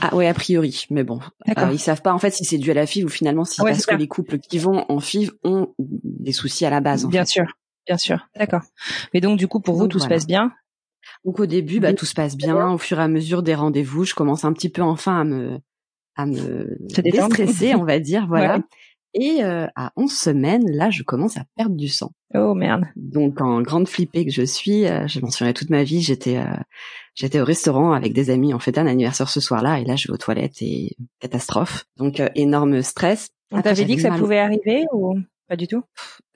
Ah ouais, a priori. Mais bon, euh, ils savent pas en fait si c'est dû à la FIV ou finalement si parce que les couples qui vont en FIV ont des soucis à la base. bien sûr, bien sûr. D'accord. Mais donc du coup pour vous tout se passe bien? Donc au début, bah, tout se passe bien. Au fur et à mesure des rendez-vous, je commence un petit peu enfin à me à me déstresser, on va dire, voilà. Et euh, à 11 semaines, là, je commence à perdre du sang. Oh merde. Donc en grande flippée que je suis, euh, je m'en souviens toute ma vie, j'étais euh, j'étais au restaurant avec des amis, on fêtait un anniversaire ce soir-là et là je vais aux toilettes et catastrophe. Donc énorme stress. On t'avait dit que ça pouvait arriver ou pas du tout?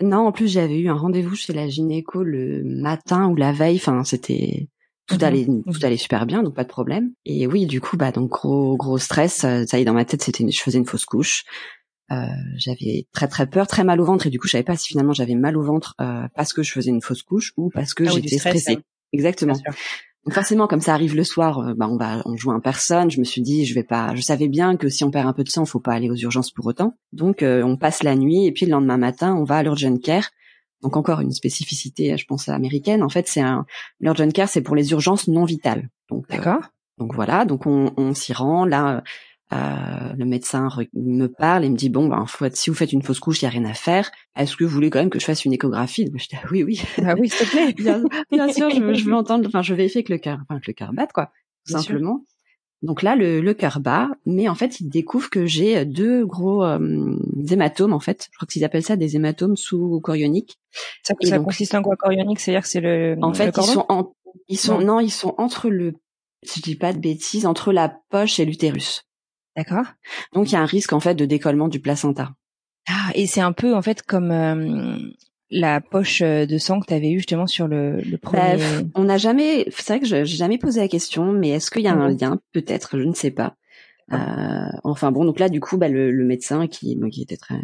Non, en plus j'avais eu un rendez-vous chez la gynéco le matin ou la veille, enfin c'était tout mhm. allait tout allait super bien donc pas de problème et oui du coup bah donc gros gros stress euh, ça y est dans ma tête c'était je faisais une fausse couche euh, j'avais très très peur très mal au ventre et du coup je savais pas si finalement j'avais mal au ventre euh, parce que je faisais une fausse couche ou parce que ah j'étais stressée exactement donc forcément comme ça arrive le soir euh, bah on va on joue en personne je me suis dit je vais pas je savais bien que si on perd un peu de sang faut pas aller aux urgences pour autant donc on passe la nuit et puis le lendemain matin on va à l'urgent care donc encore une spécificité, je pense américaine. En fait, c'est un l'urgent care, c'est pour les urgences non vitales. Donc euh, d'accord. donc voilà, donc on, on s'y rend. Là, euh, le médecin me parle et me dit bon, ben si vous faites une fausse couche, il y a rien à faire. Est-ce que vous voulez quand même que je fasse une échographie? Je dis ah oui, oui. Ah oui, s'il te plaît. bien, sûr, je veux, je veux entendre. Enfin, je vais vérifier que le cœur, enfin que le cœur batte quoi, tout simplement. Donc là, le, le cœur bat, mais en fait, il découvre que j'ai deux gros euh, hématomes, en fait. Je crois qu'ils appellent ça des hématomes sous-chorioniques. Ça, ça consiste en quoi, chorionique C'est-à-dire que c'est le En fait, ils sont, en, ils sont non. ils sont entre le, si je dis pas de bêtises, entre la poche et l'utérus. D'accord. Donc, il y a un risque, en fait, de décollement du placenta. Ah, et c'est un peu, en fait, comme euh, la poche euh, de sang que tu avais eu justement sur le, le premier. Bah, on n'a jamais, c'est vrai que j'ai jamais posé la question, mais est-ce qu'il y a un mhm. lien Peut-être, je ne sais pas. Euh, enfin bon, donc là du coup, bah, le, le médecin qui, qui était très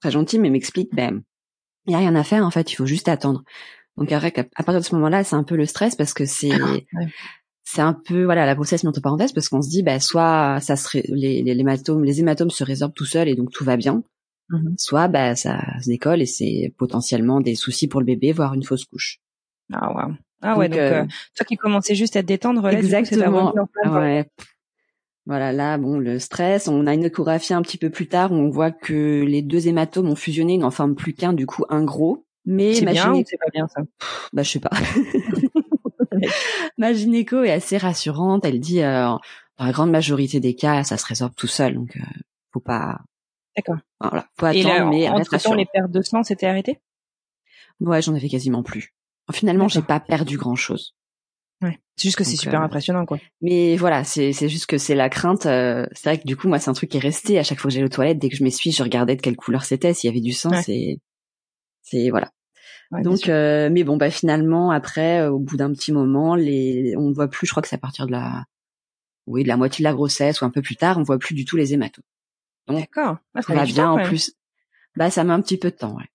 très gentil, mais m'explique, ben il y a rien à faire en fait, il faut juste attendre. Donc après, à partir de ce moment-là, c'est un peu le stress parce que c'est c'est un peu voilà la grossesse mise entre parenthèses parce qu'on se dit bah soit ça serait les, les, hématomes les hématomes se résorbent tout seuls et donc tout va bien mhm. soit bah ça se décolle et c'est potentiellement des soucis pour le bébé voire une fausse couche. Ah ouais ah ouais donc, euh, toi qui commençais juste à te détendre là, exactement. ouais. voilà là bon le stress on a une échographie un petit peu plus tard où on voit que les deux hématomes ont fusionné ils n'en forment plus qu'un du coup un gros. Mais c'est bien ou c'est pas bien ça? Bah je sais pas ma gynéco est assez rassurante. Elle dit, euh, dans la grande majorité des cas, ça se résorbe tout seul. Donc, euh, faut pas. D'accord. Voilà, faut attendre. mais entre temps, les pertes de sang s'étaient arrêtées? Ouais, j'en avais quasiment plus. Finalement, j'ai pas perdu grand chose. Ouais. C'est juste que c'est super euh, impressionnant, quoi. Mais voilà, c'est c'est juste que c'est la crainte. c'est vrai que du coup, moi, c'est un truc qui est resté. À chaque fois que j'allais aux toilettes, dès que je m'essuie, je regardais de quelle couleur c'était, s'il y avait du sang. C'est c'est voilà. Donc, euh, mais bon, bah finalement, après, euh, au bout d'un petit moment, les, on voit plus. Je crois que c'est à partir de la, oui, de la moitié de la grossesse ou un peu plus tard, on voit plus du tout les hématomes. D'accord. Ah, ça va bien en plus. Bah, ça met un petit peu de temps, ouais.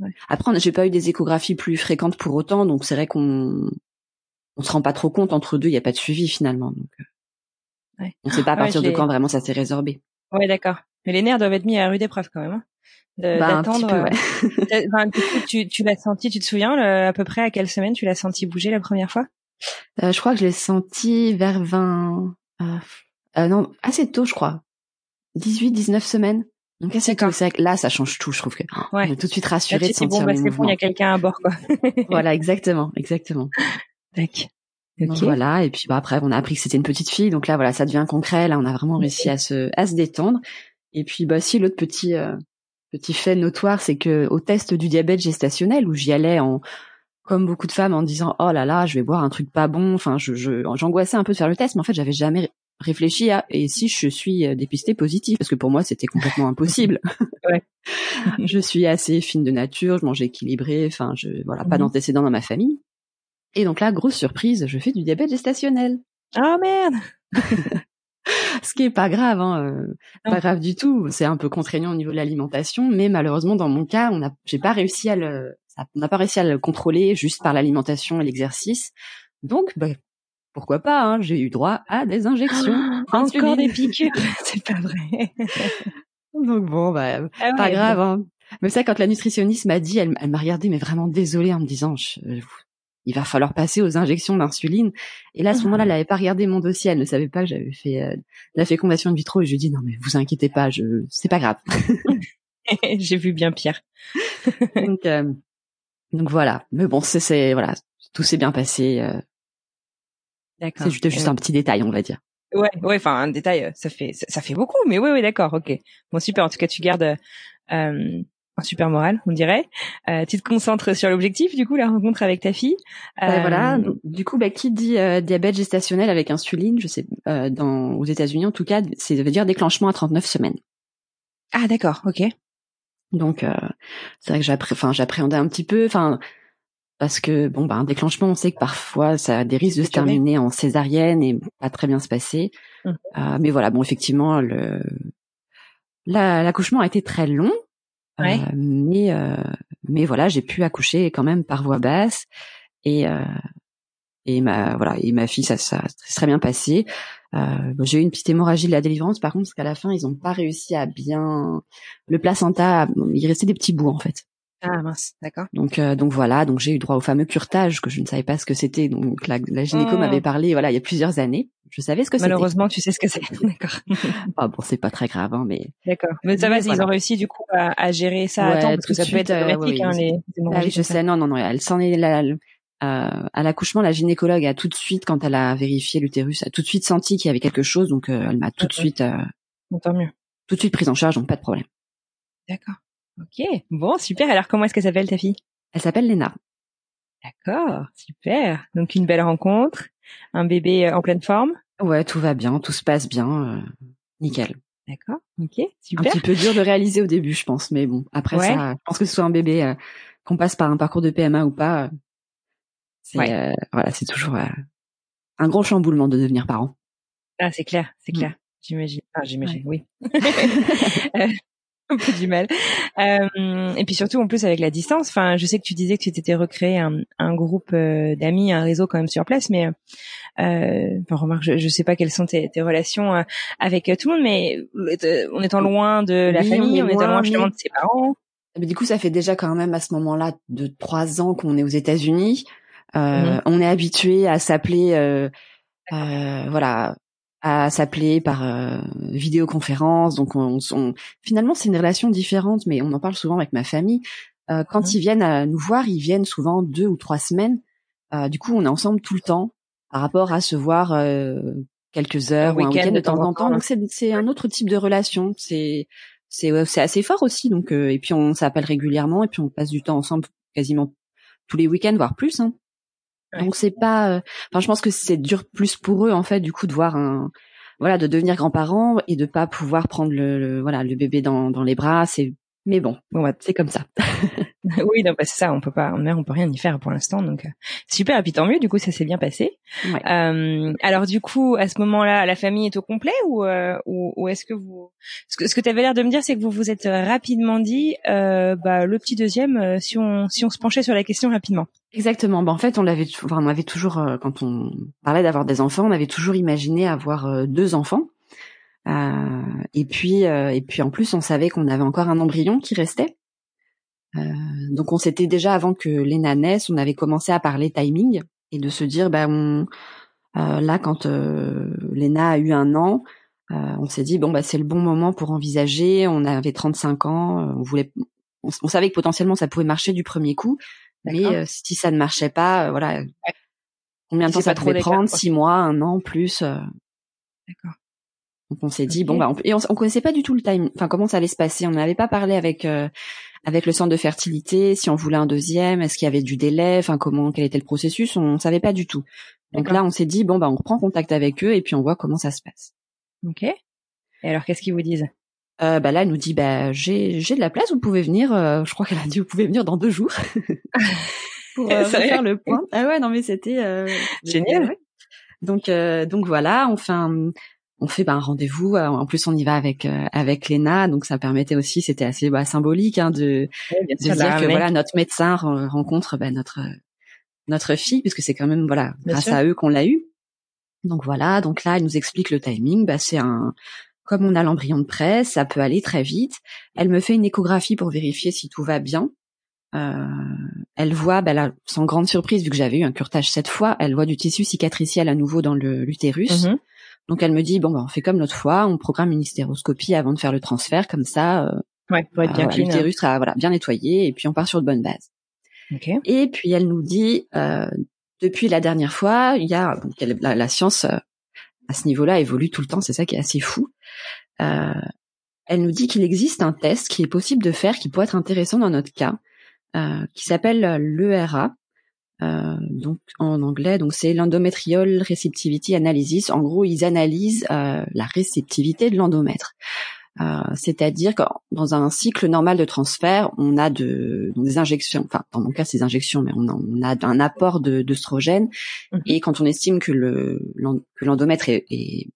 ouais. Après, j'ai pas eu des échographies plus fréquentes pour autant, donc c'est vrai qu'on, on se rend pas trop compte entre deux. Il y a pas de suivi finalement, donc. Euh, ouais. On sait pas à partir de quand vraiment ça s'est résorbé. Ouais, d'accord. Mais les nerfs doivent être mis à rude épreuve quand même. Hein bah, d'attendre. Ouais. enfin, tu, tu l'as senti, tu te souviens à peu près à quelle semaine tu l'as senti bouger la première fois? Euh, Je crois que je l'ai senti vers 20... Euh, euh, non, assez tôt, je crois. 18, 19 semaines. Donc assez tôt. C'est là, ça change tout, je trouve que ouais. on est tout de suite rassuré de sentir bon, bah, c'est bon, il y a quelqu'un à bord, quoi. voilà, exactement, exactement. D'accord. Donc voilà, et puis bah après on a appris que c'était une petite fille, donc là voilà ça devient concret, là on a vraiment réussi à se à se détendre. Et puis bah si l'autre petit euh, petit fait notoire, c'est que au test du diabète gestationnel où j'y allais en comme beaucoup de femmes en disant oh là là, je vais boire un truc pas bon. Enfin, je j'angoissais un peu de faire le test, mais en fait, j'avais jamais réfléchi à et si je suis euh, dépistée positive parce que pour moi c'était complètement impossible. ouais. je suis assez fine de nature, je mange équilibré, enfin je voilà pas mmh d'antécédents dans ma famille. Et donc là, grosse surprise, je fais du diabète gestationnel. Oh merde ce qui est pas grave, hein, euh, pas grave du tout. C'est un peu contraignant au niveau de l'alimentation, mais malheureusement dans mon cas, on a, j'ai pas réussi à le, on n'a pas réussi à le contrôler juste par l'alimentation et l'exercice. Donc, bah, pourquoi pas hein, J'ai eu droit à des injections. encore des piqûres, c'est pas vrai. Donc bon, bah, ah pas grave. Hein. Mais ça, quand la nutritionniste m'a dit, elle, m'a regardé, mais vraiment désolée en me disant, je, il va falloir passer aux injections d'insuline. Et là, à ce moment-là, elle n'avait pas regardé mon dossier, elle ne savait pas que j'avais fait euh, la fécondation in vitro. Et je lui ai dit non mais vous inquiétez pas, je c'est pas grave. J'ai vu bien pire. donc, euh, donc voilà. Mais bon, c'est voilà, tout s'est bien passé. Euh. D'accord. C'est juste, juste un petit détail, on va dire. Ouais, ouais, enfin un détail, ça fait ça, fait beaucoup, mais oui, oui, d'accord, ok. Bon, super. En tout cas, tu gardes euh, un super moral, on dirait. Euh, tu te concentres sur l'objectif, du coup, la rencontre avec ta fille. Euh, voilà. Du coup, bah, qui dit euh, diabète gestationnel avec insuline, je sais, euh, dans aux États-Unis en tout cas, c'est veut dire déclenchement à 39 semaines. Ah d'accord, ok. Donc euh, c'est vrai que j'appréhendais un petit peu, enfin parce que bon bah un déclenchement, on sait que parfois ça a des risques de se terminer en césarienne et pas très bien se passer. Hum. mais voilà, bon effectivement le l'accouchement a été très long. Euh, mais euh, mais voilà, j'ai pu accoucher quand même par voix basse et euh, et ma voilà et ma fille ça ça s'est très bien passé. Euh, j'ai eu une petite hémorragie de la délivrance par contre parce qu'à la fin ils ont pas réussi à bien le placenta il restait des petits bouts en fait. Ah mince, d'accord. Donc euh, donc voilà, donc j'ai eu droit au fameux curtage que je ne savais pas ce que c'était. Donc la, la gynéco oh. m'avait parlé voilà il y a plusieurs années. Je savais ce que c'était. Malheureusement, tu sais ce que c'est. D'accord. ah bon, c'est pas très grave hein, mais. D'accord. Mais ça va, ils ont réussi du coup à, à gérer ça à temps parce que ça peut être euh, dramatique hein, les, ah, oui, je sais. Non non non, elle s'en est la, euh, à l'accouchement, la gynécologue a tout de suite, quand elle a vérifié l'utérus, a tout de suite senti qu'il y avait quelque chose, donc euh, elle m'a tout de suite, euh, tant mieux, tout de suite prise en charge, donc pas de problème. D'accord. Ok, bon, super. Alors, comment est-ce qu'elle s'appelle ta fille? Elle s'appelle Léna. D'accord, super. Donc une belle rencontre, un bébé euh, en pleine forme? Ouais, tout va bien, tout se passe bien, euh, nickel. D'accord, ok, super. Un petit peu dur de réaliser au début, je pense, mais bon, après ça, je pense que ce soit un bébé, euh, qu'on passe par un parcours de PMA ou pas, c'est voilà, c'est toujours un gros chamboulement de devenir parent. Ah, c'est clair, c'est mm. clair. J'imagine. Ah, j'imagine, oui. un peu du mal. Euh, et puis surtout en plus avec la distance. Enfin, je sais que tu disais que tu t'étais recréé un, un groupe euh, d'amis, un réseau quand même sur place, mais euh, enfin remarque, je, je sais pas quelles sont tes, tes relations euh, avec tout le monde, mais en étant loin de la famille, en étant loin finalement de ses parents. Mais du coup, ça fait déjà quand même à ce moment-là de trois ans qu'on est aux États-Unis. Euh, mm-hmm. On est habitué à s'appeler, euh, euh, voilà, à s'appeler par euh, vidéoconférence. Donc, on, on, finalement, c'est une relation différente, mais on en parle souvent avec ma famille. Euh, quand mmh. ils viennent à nous voir, ils viennent souvent deux ou trois semaines. Euh, du coup, on est ensemble tout le temps par rapport à se voir quelques heures ou un week-end de temps en temps. Donc, c'est un autre type de relation. C'est c'est c'est assez fort aussi. Donc, et puis on s'appelle régulièrement et puis on passe du temps ensemble quasiment tous les week-ends, voire plus. Hein. Donc c'est pas. Euh, enfin, je pense que c'est dur plus pour eux en fait, du coup, de voir un, voilà, de devenir grands-parents et de pas pouvoir prendre le, voilà le bébé dans, dans les bras. C'est mais bon, bon c'est comme ça. oui, non, bah, c'est ça. On peut pas, en mer, on peut rien y faire pour l'instant. Donc euh, super. Et puis tant mieux. Du coup, ça s'est bien passé. Euh, alors du coup, à ce moment-là, la famille est au complet ou euh, ou, ou est-ce que vous, ce que ce que tu avais l'air de me dire, c'est que vous vous êtes rapidement dit, euh, bah le petit deuxième, euh, si on si on se penchait sur la question rapidement. Exactement. Bah, en fait, on l'avait, enfin, on avait toujours, quand on parlait d'avoir des enfants, on avait toujours imaginé avoir deux enfants. Euh, et puis, euh, et puis en plus, on savait qu'on avait encore un embryon qui restait. Euh, donc, on s'était déjà avant que Léna naisse, on avait commencé à parler timing et de se dire, bah, on, là, quand Léna a eu un an, on s'est dit bon, bah, c'est le bon moment pour envisager. On avait 35 ans, on voulait, on, savait que potentiellement ça pouvait marcher du premier coup, mais si ça ne marchait pas, voilà. Combien de temps ça pouvait prendre? Six mois, un an, plus. D'accord. Donc on s'est dit bon bah on, et on, connaissait pas du tout le time, enfin comment ça allait se passer? On n'avait pas parlé avec euh, avec le centre de fertilité, si on voulait un deuxième, est-ce qu'il y avait du délai, enfin comment quel était le processus, on savait pas du tout. Donc là on s'est dit bon bah on reprend contact avec eux et puis on voit comment ça se passe. Ok. Et alors qu'est-ce qu'ils vous disent? Euh, bah là elle nous dit bah j'ai j'ai de la place, vous pouvez venir. Euh, je crois qu'elle a dit vous pouvez venir dans deux jours pour euh, faire le point. Ah ouais non mais c'était génial. Donc donc voilà on fait un on fait ben, un rendez-vous. Euh, en plus, on y va avec euh, avec Léna, donc ça permettait aussi, c'était assez bah, symbolique hein, de, de dire que voilà notre médecin rencontre ben, notre notre fille, puisque c'est quand même voilà grâce à eux qu'on l'a eu. Donc voilà, donc là, elle nous explique le timing. Bah, c'est un comme on a l'embryon de presse, ça peut aller très vite. Elle me fait une échographie pour vérifier si tout va bien. Euh, elle voit, bah là, sans grande surprise, vu que j'avais eu un curtage cette fois, elle voit du tissu cicatriciel à nouveau dans le l'utérus. Mm-hmm. Donc elle me dit bon bah on fait comme l'autre fois, on programme une hystéroscopie avant de faire le transfert, comme ça, euh, ouais, pour être bien euh, l'utérus sera voilà bien nettoyé et puis on part sur de bonnes bases. Okay. Et puis elle nous dit euh, depuis la dernière fois, il y a la, la, science euh, à ce niveau-là évolue tout le temps, c'est ça qui est assez fou. Euh, elle nous dit qu'il existe un test qui est possible de faire, qui pourrait être intéressant dans notre cas, euh, qui s'appelle l'ERA, euh, donc en anglais, donc c'est l'endometrial receptivity analysis. En gros, ils analysent euh, la réceptivité de l'endomètre. Euh, c'est-à-dire que dans un cycle normal de transfert, on a de, des injections, enfin dans mon cas c'est des injections, mais on a, on a un apport d'œstrogène. De, mmh. Et quand on estime que le que l'endomètre est, est,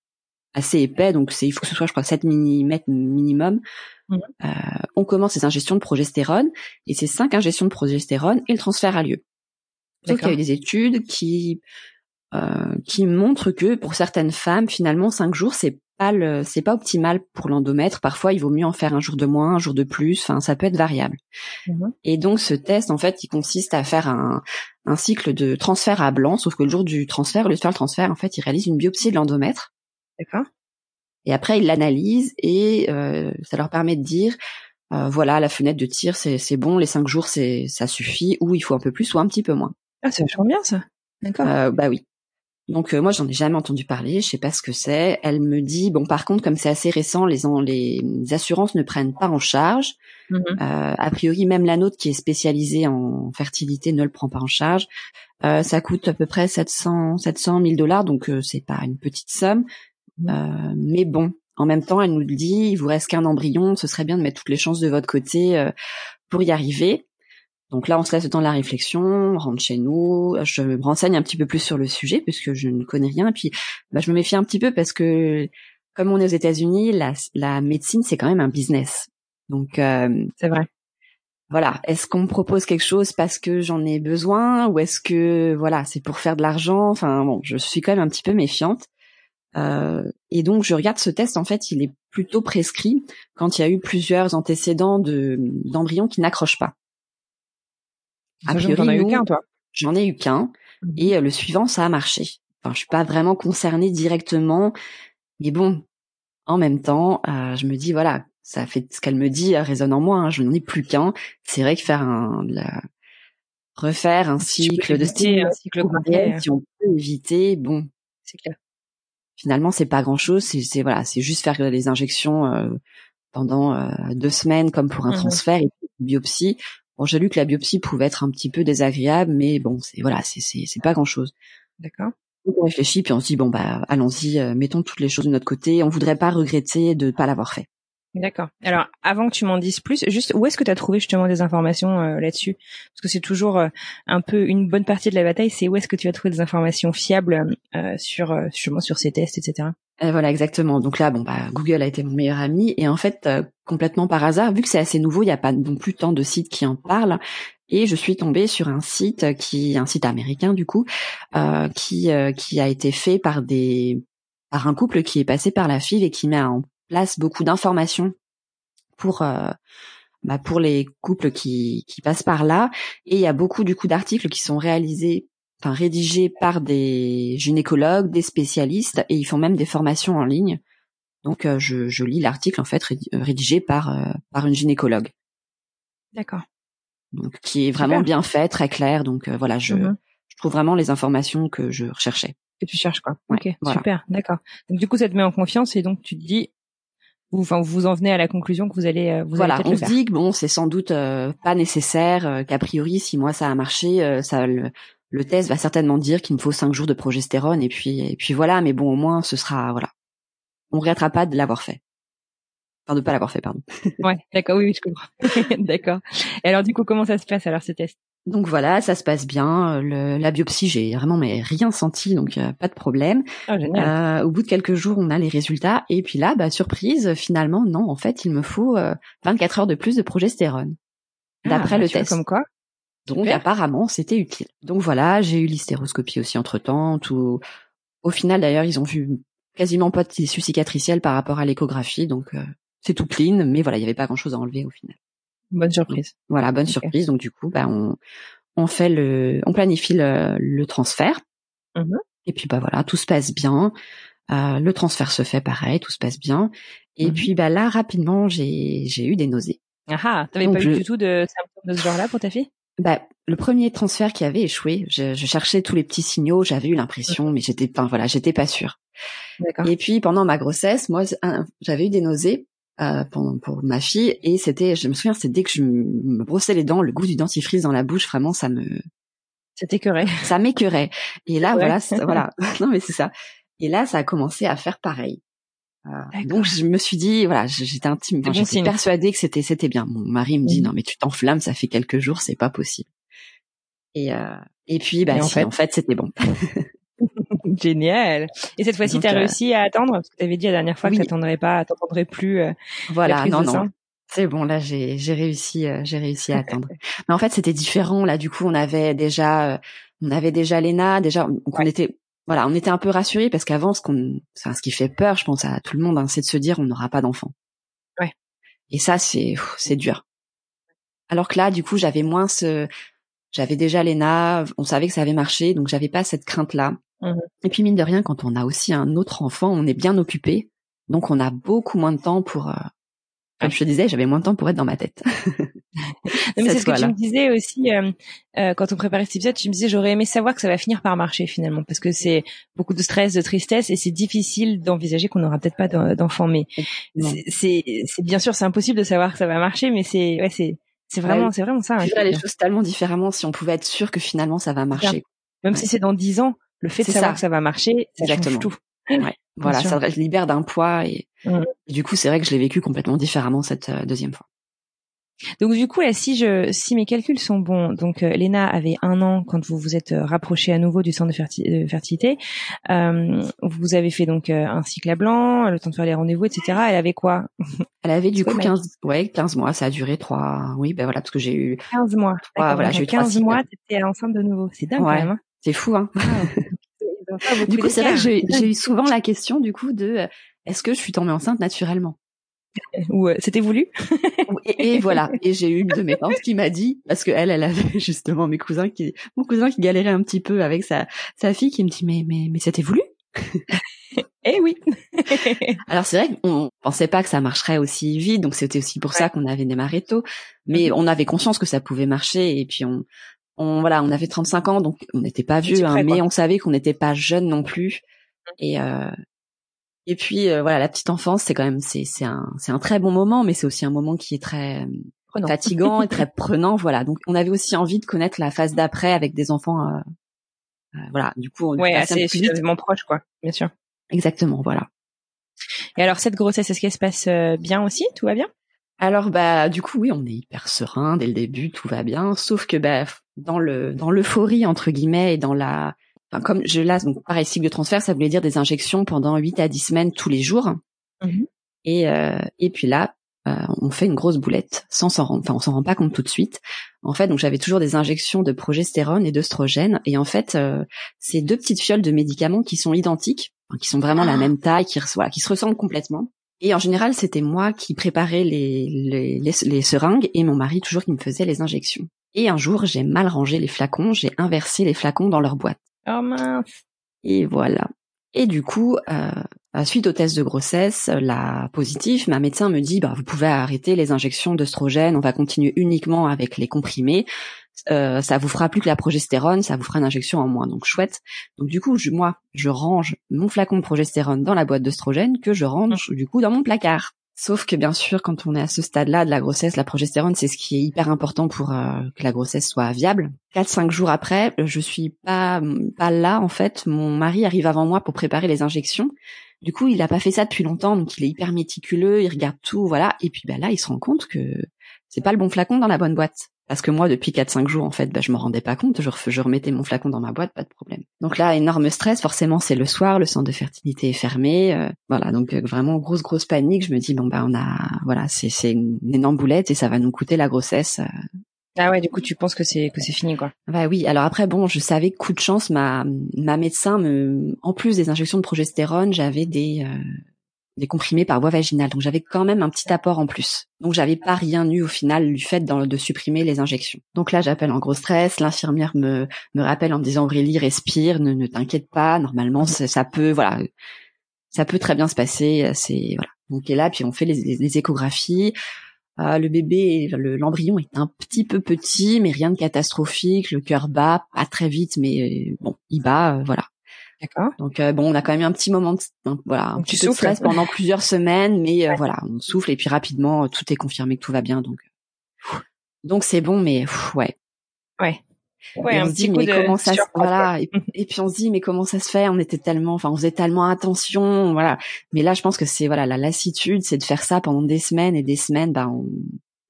assez épais, donc c'est il faut que ce soit je crois 7 mm minimum, mmh. euh, on commence les ingestions de progestérone et ces cinq ingestions de progestérone et le transfert a lieu. Sauf qu'il y a eu des études qui euh, qui montrent que pour certaines femmes, finalement, cinq jours, c'est pas le, c'est pas optimal pour l'endomètre. Parfois, il vaut mieux en faire un jour de moins, un jour de plus. Enfin, ça peut être variable. Mhm. Et donc, ce test, en fait, il consiste à faire un, un cycle de transfert à blanc. Sauf que le jour du transfert, au lieu de faire le transfert, en fait, il réalise une biopsie de l'endomètre. D'accord. Et après, il l'analyse et euh, ça leur permet de dire euh, voilà, la fenêtre de tir, c'est, c'est bon, les cinq jours, c'est ça suffit, ou il faut un peu plus, ou un petit peu moins. Ah, c'est vachement bien ça. D'accord. Euh, bah oui. Donc euh, moi j'en ai jamais entendu parler, je sais pas ce que c'est. Elle me dit bon par contre comme c'est assez récent, les les assurances ne prennent pas en charge. Mm-hmm. Euh, a priori même la nôtre qui est spécialisée en fertilité ne le prend pas en charge. Euh, ça coûte à peu près 700 700 000 dollars donc euh, c'est pas une petite somme. Mm-hmm. mais bon en même temps elle nous dit il vous reste qu'un embryon, ce serait bien de mettre toutes les chances de votre côté pour y arriver. Donc là, on se laisse le temps de la réflexion, on rentre chez nous, je me renseigne un petit peu plus sur le sujet puisque je ne connais rien. Et puis, bah, je me méfie un petit peu parce que comme on est aux États-Unis, la, la médecine c'est quand même un business. Donc euh, c'est vrai. Voilà, est-ce qu'on me propose quelque chose parce que j'en ai besoin ou est-ce que voilà, c'est pour faire de l'argent? Enfin bon, je suis quand même un petit peu méfiante. Euh, et donc je regarde ce test en fait, il est plutôt prescrit quand il y a eu plusieurs antécédents de d'embryons qui n'accrochent pas. A priori, as eu qu'un toi J'en ai eu qu'un mmh. et euh, le suivant ça a marché. Enfin, je suis pas vraiment concernée directement, mais bon, en même temps, euh, je me dis voilà, ça fait ce qu'elle me dit résonne en moi. Hein, je n'en ai plus qu'un. C'est vrai que faire un refaire un cycle de style, un cycle complet, si on peut éviter, bon, c'est clair. Finalement, c'est pas grand chose. C'est voilà, c'est juste faire les injections euh, pendant euh, deux semaines, comme pour un mmh transfert et une biopsie. Bon, j'ai lu que la biopsie pouvait être un petit peu désagréable, mais bon, c'est voilà, c'est c'est pas grand chose. D'accord. On réfléchit puis on se dit bon bah allons-y, euh, mettons toutes les choses de notre côté. On voudrait pas regretter de ne pas l'avoir fait. D'accord. Alors, avant que tu m'en dises plus, juste où est-ce que tu as trouvé justement des informations euh, là-dessus? Parce que c'est toujours euh, un peu une bonne partie de la bataille, c'est où est-ce que tu as trouvé des informations fiables euh, sur justement sur ces tests, etc. Et voilà, exactement. Donc là, bon, bah, Google a été mon meilleur ami et en fait, complètement par hasard, vu que c'est assez nouveau, il n'y a pas non plus tant de sites qui en parlent. Et je suis tombée sur un site qui, un site américain du coup, qui qui a été fait par des par un couple qui est passé par la file et qui met en place beaucoup d'informations pour euh, bah, pour les couples qui, qui passent par là. Et il y a beaucoup du coup d'articles qui sont réalisés, enfin rédigés par des gynécologues, des spécialistes, et ils font même des formations en ligne. Donc euh, je, je, lis l'article en fait rédigé par euh, par une gynécologue. D'accord. Donc qui est vraiment bien fait, très clair. Donc voilà, je, mm-hmm. je trouve vraiment les informations que je recherchais. Que tu cherches quoi. ok, super, d'accord. Donc du coup ça te met en confiance et donc tu te dis vous, enfin, vous en venez à la conclusion que vous allez, euh, vous voilà, on se dit que bon, c'est sans doute euh, pas nécessaire, euh, qu'a priori, si moi ça a marché, ça le, le, test va certainement dire qu'il me faut cinq jours de progestérone et puis et puis voilà. Mais bon, au moins, ce sera voilà, on regrettera pas de l'avoir fait, enfin de pas l'avoir fait, pardon. ouais, d'accord, oui, oui, je comprends. d'accord. Et alors du coup, comment ça se passe alors ce test? Donc voilà, ça se passe bien. Le, la biopsie, j'ai vraiment mais rien senti, donc euh, pas de problème. Oh, euh, au bout de quelques jours, on a les résultats, et puis là, bah, surprise, finalement, non, en fait, il me faut 24 euh, heures de plus de progestérone, ah, d'après le test. Comme quoi? Donc apparemment, c'était utile. Donc voilà, j'ai eu l'hystéroscopie aussi entre temps. Tout, au final, d'ailleurs, ils ont vu quasiment pas de tissu cicatriciel par rapport à l'échographie, donc c'est tout clean, mais voilà, il y avait pas grand-chose à enlever au final. Bonne surprise. voilà, bonne surprise. Donc du coup, bah on on fait le, on planifie le, le transfert. Mmh et puis bah voilà, tout se passe bien. Euh, le transfert se fait pareil, tout se passe bien. Et mmh puis bah là, rapidement, j'ai eu des nausées. Ah, ah t'avais pas eu du tout de symptômes de ce genre-là pour ta fille? Bah le premier transfert qui avait échoué, je, je cherchais tous les petits signaux, j'avais eu l'impression, mais j'étais, enfin voilà, j'étais pas sûre. Et puis pendant ma grossesse, moi, j'avais eu des nausées euh, pour, pour, ma fille et c'était je me souviens c'est dès que je me brossais les dents le goût du dentifrice dans la bouche vraiment ça me ça t'écœurait. ça m'écœurait. Et là voilà voilà. Non mais c'est ça. Et là ça a commencé à faire pareil donc je me suis dit voilà j'étais intime enfin, j'étais persuadée que c'était c'était bien mon mari me dit mmh. non mais tu t'enflammes ça fait quelques jours c'est pas possible et euh, et puis bah en, fait... en fait c'était bon Génial. Et cette fois-ci, tu as euh, réussi à attendre parce que tu avais dit la dernière fois que tu n'attendrais pas, t'entendrais plus. Euh, voilà, non, non. C'est bon, là j'ai j'ai réussi euh, j'ai réussi à attendre. Mais en fait c'était différent là. Du coup on avait déjà on avait déjà Lena, déjà on était voilà on était un peu rassurés parce qu'avant ce qu'on ce qui fait peur je pense à tout le monde hein, c'est de se dire on n'aura pas d'enfant. Ouais. Et ça c'est c'est dur. Alors que là du coup j'avais moins ce j'avais déjà Lena, on savait que ça avait marché donc j'avais pas cette crainte là. Mmh et puis mine de rien, quand on a aussi un autre enfant, on est bien occupé, donc on a beaucoup moins de temps pour. Euh, comme je te disais, j'avais moins de temps pour être dans ma tête. mais c'est ce que tu me disais aussi euh, euh, quand on préparait cet épisode. Tu me disais j'aurais aimé savoir que ça va finir par marcher finalement, parce que c'est beaucoup de stress, de tristesse, et c'est difficile d'envisager qu'on n'aura peut-être pas d'enfant. Mais c'est bien sûr c'est impossible de savoir que ça va marcher, mais c'est ouais c'est c'est vraiment c'est vraiment ça. Hein, les choses tellement différemment si on pouvait être sûr que finalement ça va marcher. Même si c'est dans dix ans, le fait de savoir que ça va marcher, ça Exactement. change tout. Ouais. Voilà, ça libère d'un poids et, du coup, c'est vrai que je l'ai vécu complètement différemment cette euh, deuxième fois. Donc du coup, là, si je, si mes calculs sont bons, donc euh, Léna avait un an quand vous vous êtes euh, rapproché à nouveau du centre de, fertilité. Euh, vous avez fait donc euh, un cycle à blanc, le temps de faire les rendez-vous, etc. Elle avait quoi? Elle avait du coup 15, ouais, 15 mois. Ça a duré trois. Oui, ben voilà, parce que j'ai eu 15 mois. voilà, j'ai eu 15 mois. T'étais enceinte de nouveau. C'est dingue quand même. Hein. c'est fou, hein. du coup, c'est vrai que j'ai eu souvent la question du coup de est-ce que je suis tombée enceinte naturellement? Ou euh, c'était voulu. et, voilà. Et j'ai eu une de mes tantes qui m'a dit, parce que elle, elle avait justement mes cousins qui, mon cousin qui galérait un petit peu avec sa sa fille, qui me dit mais mais mais c'était voulu. eh oui. Alors c'est vrai qu'on pensait pas que ça marcherait aussi vite, donc c'était aussi pour ça qu'on avait démarré tôt. Mais mm-hmm. on avait conscience que ça pouvait marcher, et puis on, on voilà, on avait 35 ans, donc on n'était pas vieux, hein, mais on savait qu'on n'était pas jeune non plus. Mm. Et euh, et puis euh, voilà, la petite enfance, c'est quand même c'est c'est un c'est un très bon moment, mais c'est aussi un moment qui est très fatigant et très prenant. Voilà, donc on avait aussi envie de connaître la phase d'après avec des enfants. Euh, euh voilà, du coup, on ouais, assez suffisamment proche, quoi, bien sûr. Exactement, voilà. Et alors cette grossesse, est-ce qu'elle se passe euh, bien aussi? Tout va bien? Alors bah du coup oui, on est hyper serein dès le début, tout va bien, sauf que bah dans le dans l'euphorie entre guillemets et dans la comme je là, donc pareil, cycle de transfert, ça voulait dire des injections pendant 8 à 10 semaines tous les jours. Mmh et, euh, et puis là, euh, on fait une grosse boulette sans s'en rendre, enfin on s'en rend pas compte tout de suite. En fait, donc j'avais toujours des injections de progestérone et d'œstrogène, et en fait, euh, c'est deux petites fioles de médicaments qui sont identiques, qui sont vraiment la ah. même taille, qui, voilà, qui se ressemblent complètement. Et en général, c'était moi qui préparais les, les, les, les, seringues et mon mari toujours qui me faisait les injections. Et un jour, j'ai mal rangé les flacons, j'ai inversé les flacons dans leur boîte. Oh mince. Et voilà. Et du coup, euh, suite au test de grossesse, la positive, ma médecin me dit, bah, vous pouvez arrêter les injections d'œstrogène, on va continuer uniquement avec les comprimés. Euh, ça vous fera plus que la progestérone, ça vous fera une injection en moins, donc chouette. Donc du coup, je, moi, je range mon flacon de progestérone dans la boîte d'œstrogène que je range du coup dans mon placard. Sauf que bien sûr, quand on est à ce stade-là de la grossesse, la progestérone, c'est ce qui est hyper important pour euh, que la grossesse soit viable. 4-5 jours après, je suis pas pas là en fait. Mon mari arrive avant moi pour préparer les injections. Du coup, il a pas fait ça depuis longtemps, donc il est hyper méticuleux, il regarde tout, voilà. Et puis bah là, il se rend compte que c'est pas le bon flacon dans la bonne boîte. Parce que moi, depuis 4-5 jours, en fait, bah, je me rendais pas compte. Je, je, remettais mon flacon dans ma boîte, pas de problème. Donc là, énorme stress. Forcément, c'est le soir, le centre de fertilité est fermé. Euh, voilà, donc euh, vraiment grosse grosse panique. Je me dis bon bah on a voilà, c'est c'est une énorme boulette et ça va nous coûter la grossesse. Euh. Ah ouais, du coup, tu penses que c'est que c'est fini quoi Bah oui. Alors après, bon, je savais que coup de chance, ma ma médecin me, en plus des injections de progestérone, j'avais des des comprimés par voie vaginale. Donc j'avais quand même un petit apport en plus. Donc j'avais pas rien eu au final du fait de supprimer les injections. Donc là j'appelle en gros stress, l'infirmière me me rappelle en me disant Aurélie respire, ne, ne t'inquiète pas, normalement ça peut voilà, ça peut très bien se passer, c'est voilà. Donc et là puis on fait les, échographies. Euh, le bébé, l'embryon est un petit peu petit, mais rien de catastrophique. Le cœur bat, pas très vite, mais bon, il bat, euh, voilà. D'accord. Donc euh, bon, on a quand même un petit moment de voilà, un petit peu de stress pendant plusieurs semaines, mais euh, voilà, on souffle et puis rapidement tout est confirmé que tout va bien, donc donc c'est bon, mais ouais. Ouais. Ouais, on se dit mais comment ça se voilà et, puis on se dit mais comment ça se fait? On était tellement enfin on faisait tellement attention voilà mais là je pense que c'est voilà la lassitude c'est de faire ça pendant des semaines et des semaines bah on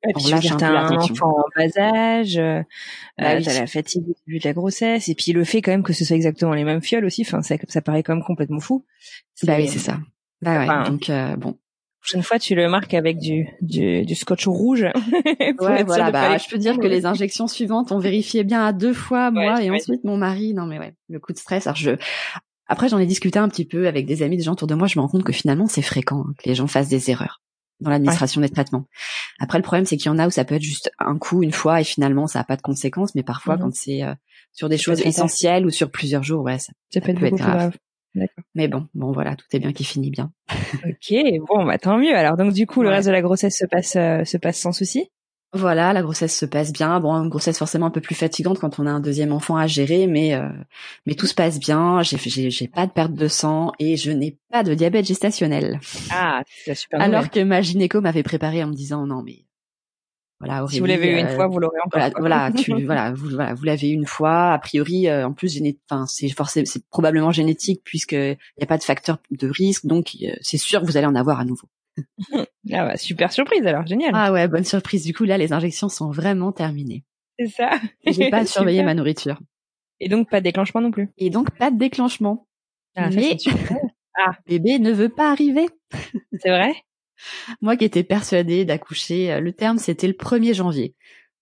et puis, tu un enfant en bas âge, euh, bah euh la fatigue du de la grossesse, et puis le fait quand même que ce soit exactement les mêmes fioles aussi, enfin ça, ça paraît quand même complètement fou. Bah oui, c'est ça. Bah ouais, donc euh, bon. Prochaine fois, tu le marques avec du, du, du scotch rouge. ouais, voilà. Bah, je peux dire que les injections suivantes, on vérifiait bien à deux fois moi et ensuite mon mari. Non mais ouais, le coup de stress. Alors je, après j'en ai discuté un petit peu avec des amis, des gens autour de moi. Je me rends compte que finalement c'est fréquent hein, que les gens fassent des erreurs dans l'administration des traitements. Après, le problème, c'est qu'il y en a où ça peut être juste un coup, une fois, et finalement, ça n'a pas de conséquences. Mais parfois, mhm. quand c'est euh, sur des choses essentielles ou sur plusieurs jours, ouais, ça, peut, être grave. Mais bon, bon voilà, tout est bien qui finit bien. ok, bon, bah tant mieux. Alors donc du coup, le reste de la grossesse se passe euh, se passe sans souci? Voilà, la grossesse se passe bien. Bon, une grossesse forcément un peu plus fatigante quand on a un deuxième enfant à gérer, mais euh, mais tout se passe bien. J'ai pas de perte de sang et je n'ai pas de diabète gestationnel. Ah, c'est super. Alors que ma gynéco m'avait préparé en me disant non mais voilà. si vous l'avez eu une euh, fois, vous l'aurez encore. Voilà, voilà, tu voilà, vous voilà, vous l'avez une fois. A priori, euh, en plus, enfin c'est forcément c'est probablement génétique puisque il n'y a pas de facteur de risque, donc c'est sûr que vous allez en avoir à nouveau. ah bah, super surprise alors, génial. Ah ouais, bonne surprise. Du coup, là, les injections sont vraiment terminées. C'est ça. J'ai pas surveillé ma nourriture. Et donc pas de déclenchement non plus. Et donc pas de déclenchement. Ah, Mais ah. bébé ne veut pas arriver. C'est vrai? Moi qui étais persuadée d'accoucher, euh, le terme c'était le 1er janvier.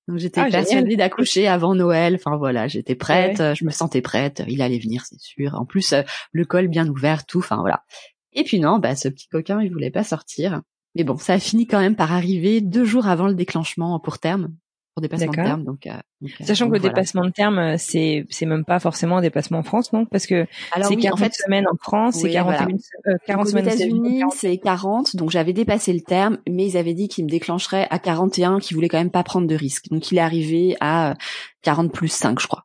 Donc j'étais Ah, persuadée d'accoucher avant Noël. Enfin voilà, j'étais prête, Ouais. euh, je me sentais prête. Il allait venir, c'est sûr. En plus, euh, le col bien ouvert, tout. Enfin voilà. Et puis non, bah ce petit coquin, il voulait pas sortir. Mais bon, ça a fini quand même par arriver deux jours avant le déclenchement pour terme, pour dépassement de terme. Donc, euh, donc, euh, Sachant que le voilà. dépassement de terme, euh, c'est c'est même pas forcément un dépassement en France, non? Parce que c'est oui, 40 en fait, semaines en France, c'est Oui, 41 voilà. euh, 40 Donc, aux semaines aux États-Unis, États-Unis, 40. c'est 40, donc j'avais dépassé le terme, mais ils avaient dit qu'ils me déclencheraient à 41, qu'ils voulaient quand même pas prendre de risques. Donc il est arrivé à euh, 40 plus 5, je crois.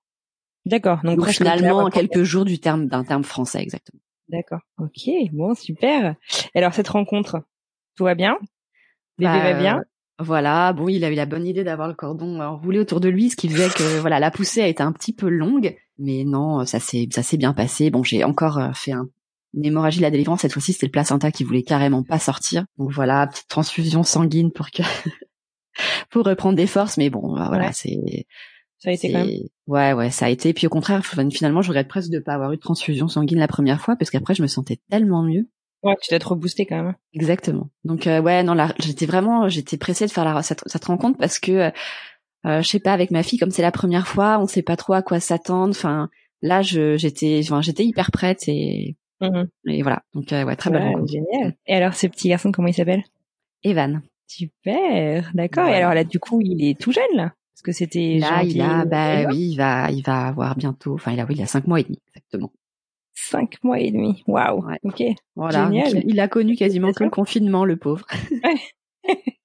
D'accord. Donc, Donc finalement, quelques jours du terme d'un terme français, exactement. D'accord. Ok. Bon, super. Et alors cette rencontre, tout va bien? Bébé Bah, va bien? euh, Voilà, bon, il a eu la bonne idée d'avoir le cordon euh, enroulé autour de lui, ce qui faisait que voilà, la poussée a été un petit peu longue, mais non, ça s'est ça s'est bien passé. Bon, j'ai encore euh, fait un, une hémorragie de la délivrance. Cette fois-ci, c'était le placenta qui voulait carrément pas sortir. Donc voilà, petite transfusion sanguine pour que pour reprendre des forces. Mais bon, bah, voilà, Ouais. c'est Ça a été quand même. ouais, ouais, ça a été. Puis au contraire, finalement, je regrette presque de pas avoir eu de transfusion sanguine la première fois, parce qu'après, je me sentais tellement mieux. Ouais, tu dois te rebooster quand même. Exactement. Donc euh, ouais, non, là, j'étais vraiment, j'étais pressée de faire la, cette, cette rencontre parce que, euh, euh, je sais pas, avec ma fille, comme c'est la première fois, on sait pas trop à quoi s'attendre. Enfin, là, je, j'étais, enfin, j'étais hyper prête et, Mhm. et voilà. Donc euh, ouais, très belle Ouais, rencontre. génial. Et alors ce petit garçon, comment il s'appelle? Evan. Super. D'accord. Et alors là, du coup, il est tout jeune là? Que c'était Là, il a, bah oui, il va, il va avoir bientôt, enfin, il a, oui, il a cinq mois et demi, exactement. Cinq mois et demi. Waouh. Ouais. Ok. Voilà. Génial. Donc, il, a connu quasiment que le confinement, le pauvre.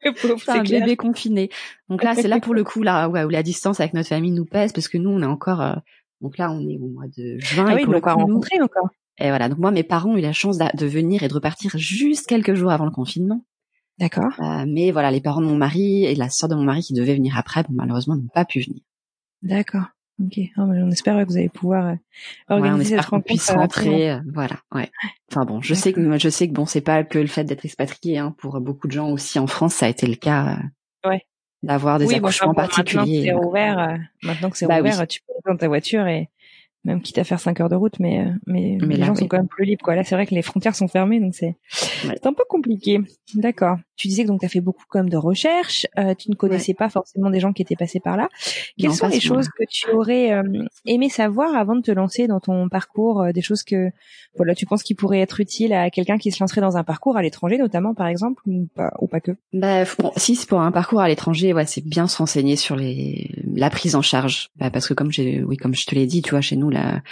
Le pauvre, C'est un clair. bébé confiné. Donc là, c'est là pour le coup là, ouais, où la distance avec notre famille nous pèse parce que nous, on est encore, euh, donc là, on est au mois de juin Ah et oui, pour le coup, nous- rencontré encore. Et voilà. Donc moi, mes parents ont eu la chance de venir et de repartir juste quelques jours avant le confinement. D'accord. Euh, mais voilà, les parents de mon mari et la sœur de mon mari qui devaient venir après, bon, malheureusement, n'ont pas pu venir. D'accord. Ok. Ah, mais on espère que vous allez pouvoir euh, Ouais, on organiser cette rencontre. puisse euh, rentrer. euh, voilà. Ouais. Enfin bon, je sais que je sais que bon, c'est pas que le fait d'être expatrié. Hein, pour beaucoup de gens aussi en France, ça a été le cas. euh, Ouais. D'avoir des oui, accouchements bon, particuliers. Maintenant que c'est rouvert, euh, maintenant que c'est Bah oui. tu peux dans ta voiture et même quitte à faire 5 heures de route, mais euh, mais, Mais les là, gens oui. sont quand même plus libres. Quoi. Là, c'est vrai que les frontières sont fermées, donc c'est Ouais. un peu compliqué. D'accord. Tu disais que donc tu as fait beaucoup même de recherches. euh, tu ne connaissais pas forcément des gens qui étaient passés par là. Quelles Non, sont les choses que tu aurais euh, aimé savoir avant de te lancer dans ton parcours euh, Des choses que voilà, tu penses qui pourraient être utiles à quelqu'un qui se lancerait dans un parcours à l'étranger, notamment par exemple, ou pas, ou pas que? Bah, bon, si c'est pour un parcours à l'étranger, ouais, c'est bien se renseigner sur les la prise en charge, bah, parce que comme j'ai, oui, comme je te l'ai dit, tu vois, chez nous, la,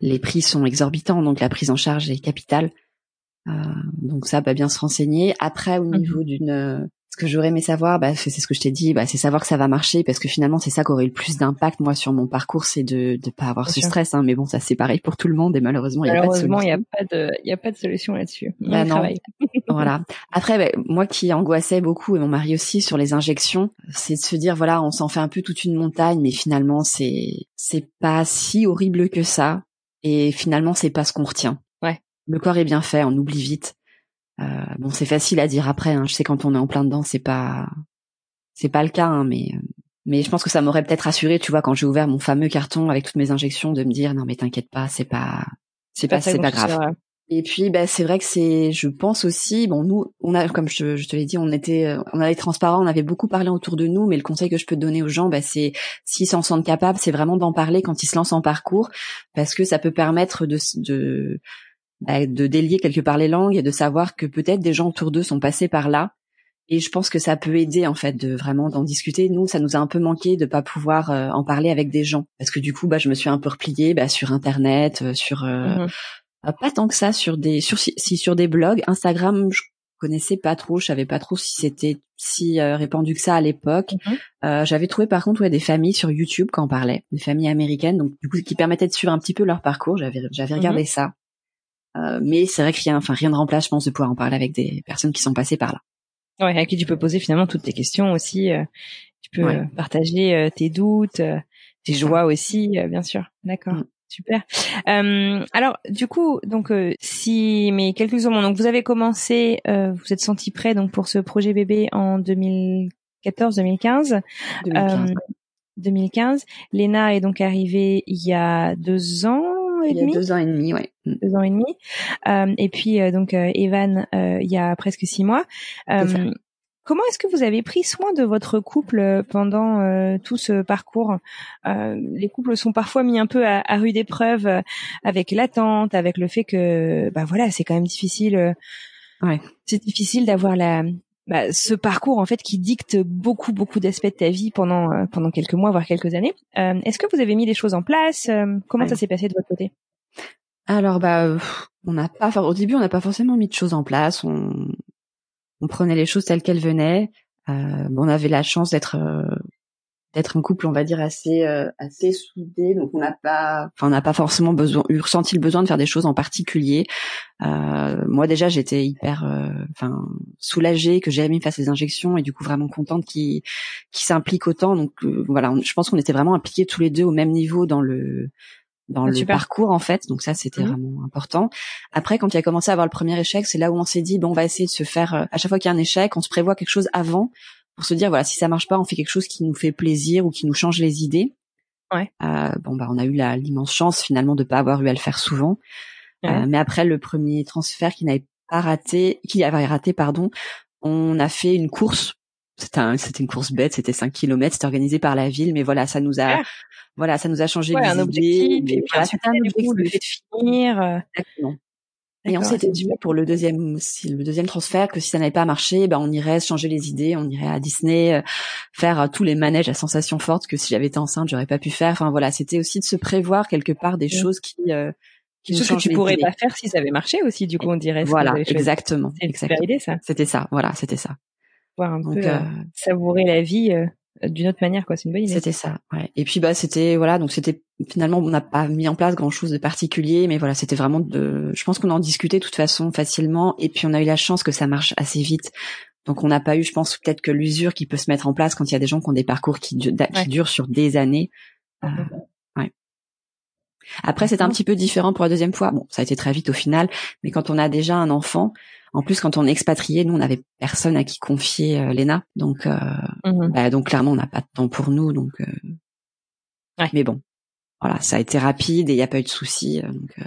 les prix sont exorbitants, donc la prise en charge est capitale. Euh, donc ça, bah, bien se renseigner. Après, au Mhm. niveau d'une, euh, ce que j'aurais aimé savoir, bah, c'est ce que je t'ai dit, bah, c'est savoir que ça va marcher, parce que finalement, c'est ça qui aurait eu le plus d'impact moi sur mon parcours, c'est de de pas avoir Bien ce sûr. stress. Hein, mais bon, ça c'est pareil pour tout le monde, et malheureusement, il y a pas de Malheureusement, il n'y a solution. pas de, il y a pas de solution là-dessus. Bah non. Voilà. Après, moi qui angoissais beaucoup et mon mari aussi sur les injections, c'est de se dire voilà, on s'en fait un peu toute une montagne, mais finalement c'est c'est pas si horrible que ça. Et finalement, c'est pas ce qu'on retient. Ouais. Le corps est bien fait, on oublie vite. Euh, bon, c'est facile à dire après. Hein. Je sais quand on est en plein dedans, c'est pas c'est pas le cas, hein, mais mais je pense que ça m'aurait peut-être rassuré, tu vois, quand j'ai ouvert mon fameux carton avec toutes mes injections, de me dire non mais t'inquiète pas, c'est pas c'est pas c'est pas grave. Et puis, bah, c'est vrai que c'est, je pense aussi, bon, nous, on a, comme je, te- je te l'ai dit, on était, on avait transparent, on avait beaucoup parlé autour de nous, mais le conseil que je peux donner aux gens, bah, c'est, s'ils s'en sentent capables, c'est vraiment d'en parler quand ils se lancent en parcours, parce que ça peut permettre de, de, de délier quelque part les langues et de savoir que peut-être des gens autour d'eux sont passés par là. Et je pense que ça peut aider en fait de vraiment d'en discuter. Nous, ça nous a un peu manqué de pas pouvoir euh, en parler avec des gens, parce que du coup, bah, je me suis un peu repliée bah, sur Internet, euh, sur euh, Mhm. euh, pas tant que ça sur des sur si sur des blogs Instagram je connaissais pas trop je savais pas trop si c'était si euh, répandu que ça à l'époque Mhm. Euh, j'avais trouvé par contre ouais des familles sur YouTube qui en parlaient des familles américaines donc du coup qui permettaient de suivre un petit peu leur parcours j'avais j'avais regardé ça Euh, mais c'est vrai que rien enfin rien ne remplace je pense de pouvoir en parler avec des personnes qui sont passées par là Ouais, à qui tu peux poser finalement toutes tes questions aussi. euh, tu peux Ouais. euh, partager tes doutes, tes joies aussi, bien sûr. D'accord. Mm. Super. Euh, alors, du coup, donc, euh, si mes calculs sont bons, donc vous avez commencé, euh, vous êtes senti prêt donc pour ce projet bébé en 2014, 2015. 2015. 2015. Léna est donc arrivée il y a deux ans et Il y a deux ans et demi, ouais. Mm. deux ans et demi. Euh, et puis euh, donc euh, Evan euh, il y a presque six mois. C'est ça. Euh, comment est-ce que vous avez pris soin de votre couple pendant euh, tout ce parcours? Euh, Les couples sont parfois mis un peu à, à rude épreuve euh, avec l'attente, avec le fait que bah voilà c'est quand même difficile. euh, Ouais. C'est difficile d'avoir la bah, ce parcours en fait qui dicte beaucoup beaucoup d'aspects de ta vie pendant euh, pendant quelques mois voire quelques années. Euh, Est-ce que vous avez mis des choses en place Euh, Comment Ouais. ça s'est passé de votre côté? Alors bah on n'a pas au début on n'a pas forcément mis de choses en place. On, on prenait les choses telles qu'elles venaient. Euh, on avait la chance d'être euh, d'être un couple on va dire assez euh, assez soudé donc on n'a pas enfin on n'a pas forcément besoin eu ressenti le besoin de faire des choses en particulier. Euh, moi déjà j'étais hyper euh, enfin soulagée que Jérémy fasse les injections et du coup vraiment contente qu'il qu'il s'implique autant donc euh, voilà on- je pense qu'on était vraiment impliqués tous les deux au même niveau dans le dans Ah, le super. parcours en fait donc ça c'était Mhm. vraiment important après quand il a commencé à avoir le premier échec c'est là où on s'est dit bon on va essayer de se faire euh, à chaque fois qu'il y a un échec on se prévoit quelque chose avant pour se dire voilà si ça marche pas on fait quelque chose qui nous fait plaisir ou qui nous change les idées Ouais. Euh, bon bah on a eu la l'immense chance finalement de pas avoir eu à le faire souvent Ouais. Euh, mais après le premier transfert qui n'avait pas raté qui avait raté pardon on a fait une course c'était un- une course bête c'était 5 kilomètres c'était organisé par la ville mais voilà ça nous a voilà ça nous a changé Ouais, les un idées objectif, mais et puis voilà, un c'était un succès, du coup, le fait de finir. euh, Exactement. Et on s'était dit pour le deuxième, si le deuxième transfert, que si ça n'avait pas marché, ben on irait changer les idées, on irait à Disney euh, faire euh, tous les manèges à sensations fortes que si j'avais été enceinte, j'aurais pas pu faire. Enfin voilà, c'était aussi de se prévoir quelque part des Ouais. choses qui euh, qui Des nous choses que tu pourrais idées. pas faire si ça avait marché aussi, du coup, on dirait. Voilà, exactement, idée, ça. C'était ça, voilà, c'était ça. Voir un Donc peu euh, euh, savourer la vie euh, d'une autre manière, quoi. C'est une bonne idée. C'était ça, ouais. Et puis bah c'était voilà, donc c'était finalement on n'a pas mis en place grand chose de particulier, mais voilà, c'était vraiment de. Je pense qu'on en discutait de toute façon facilement, et puis on a eu la chance que ça marche assez vite. Donc on n'a pas eu, je pense peut-être que l'usure qui peut se mettre en place quand il y a des gens qui ont des parcours qui, du- qui Ouais. durent sur des années. Euh, ouais. Après c'était un petit peu différent pour la deuxième fois. Bon, ça a été très vite au final, mais quand on a déjà un enfant, en plus quand on est expatrié, nous on avait personne à qui confier euh, Léna, donc. Euh, Mhm. bah, donc clairement, on n'a pas de temps pour nous, donc. euh, Ouais. Mais bon, voilà, ça a été rapide et il n'y a pas eu de soucis. euh, Donc, euh,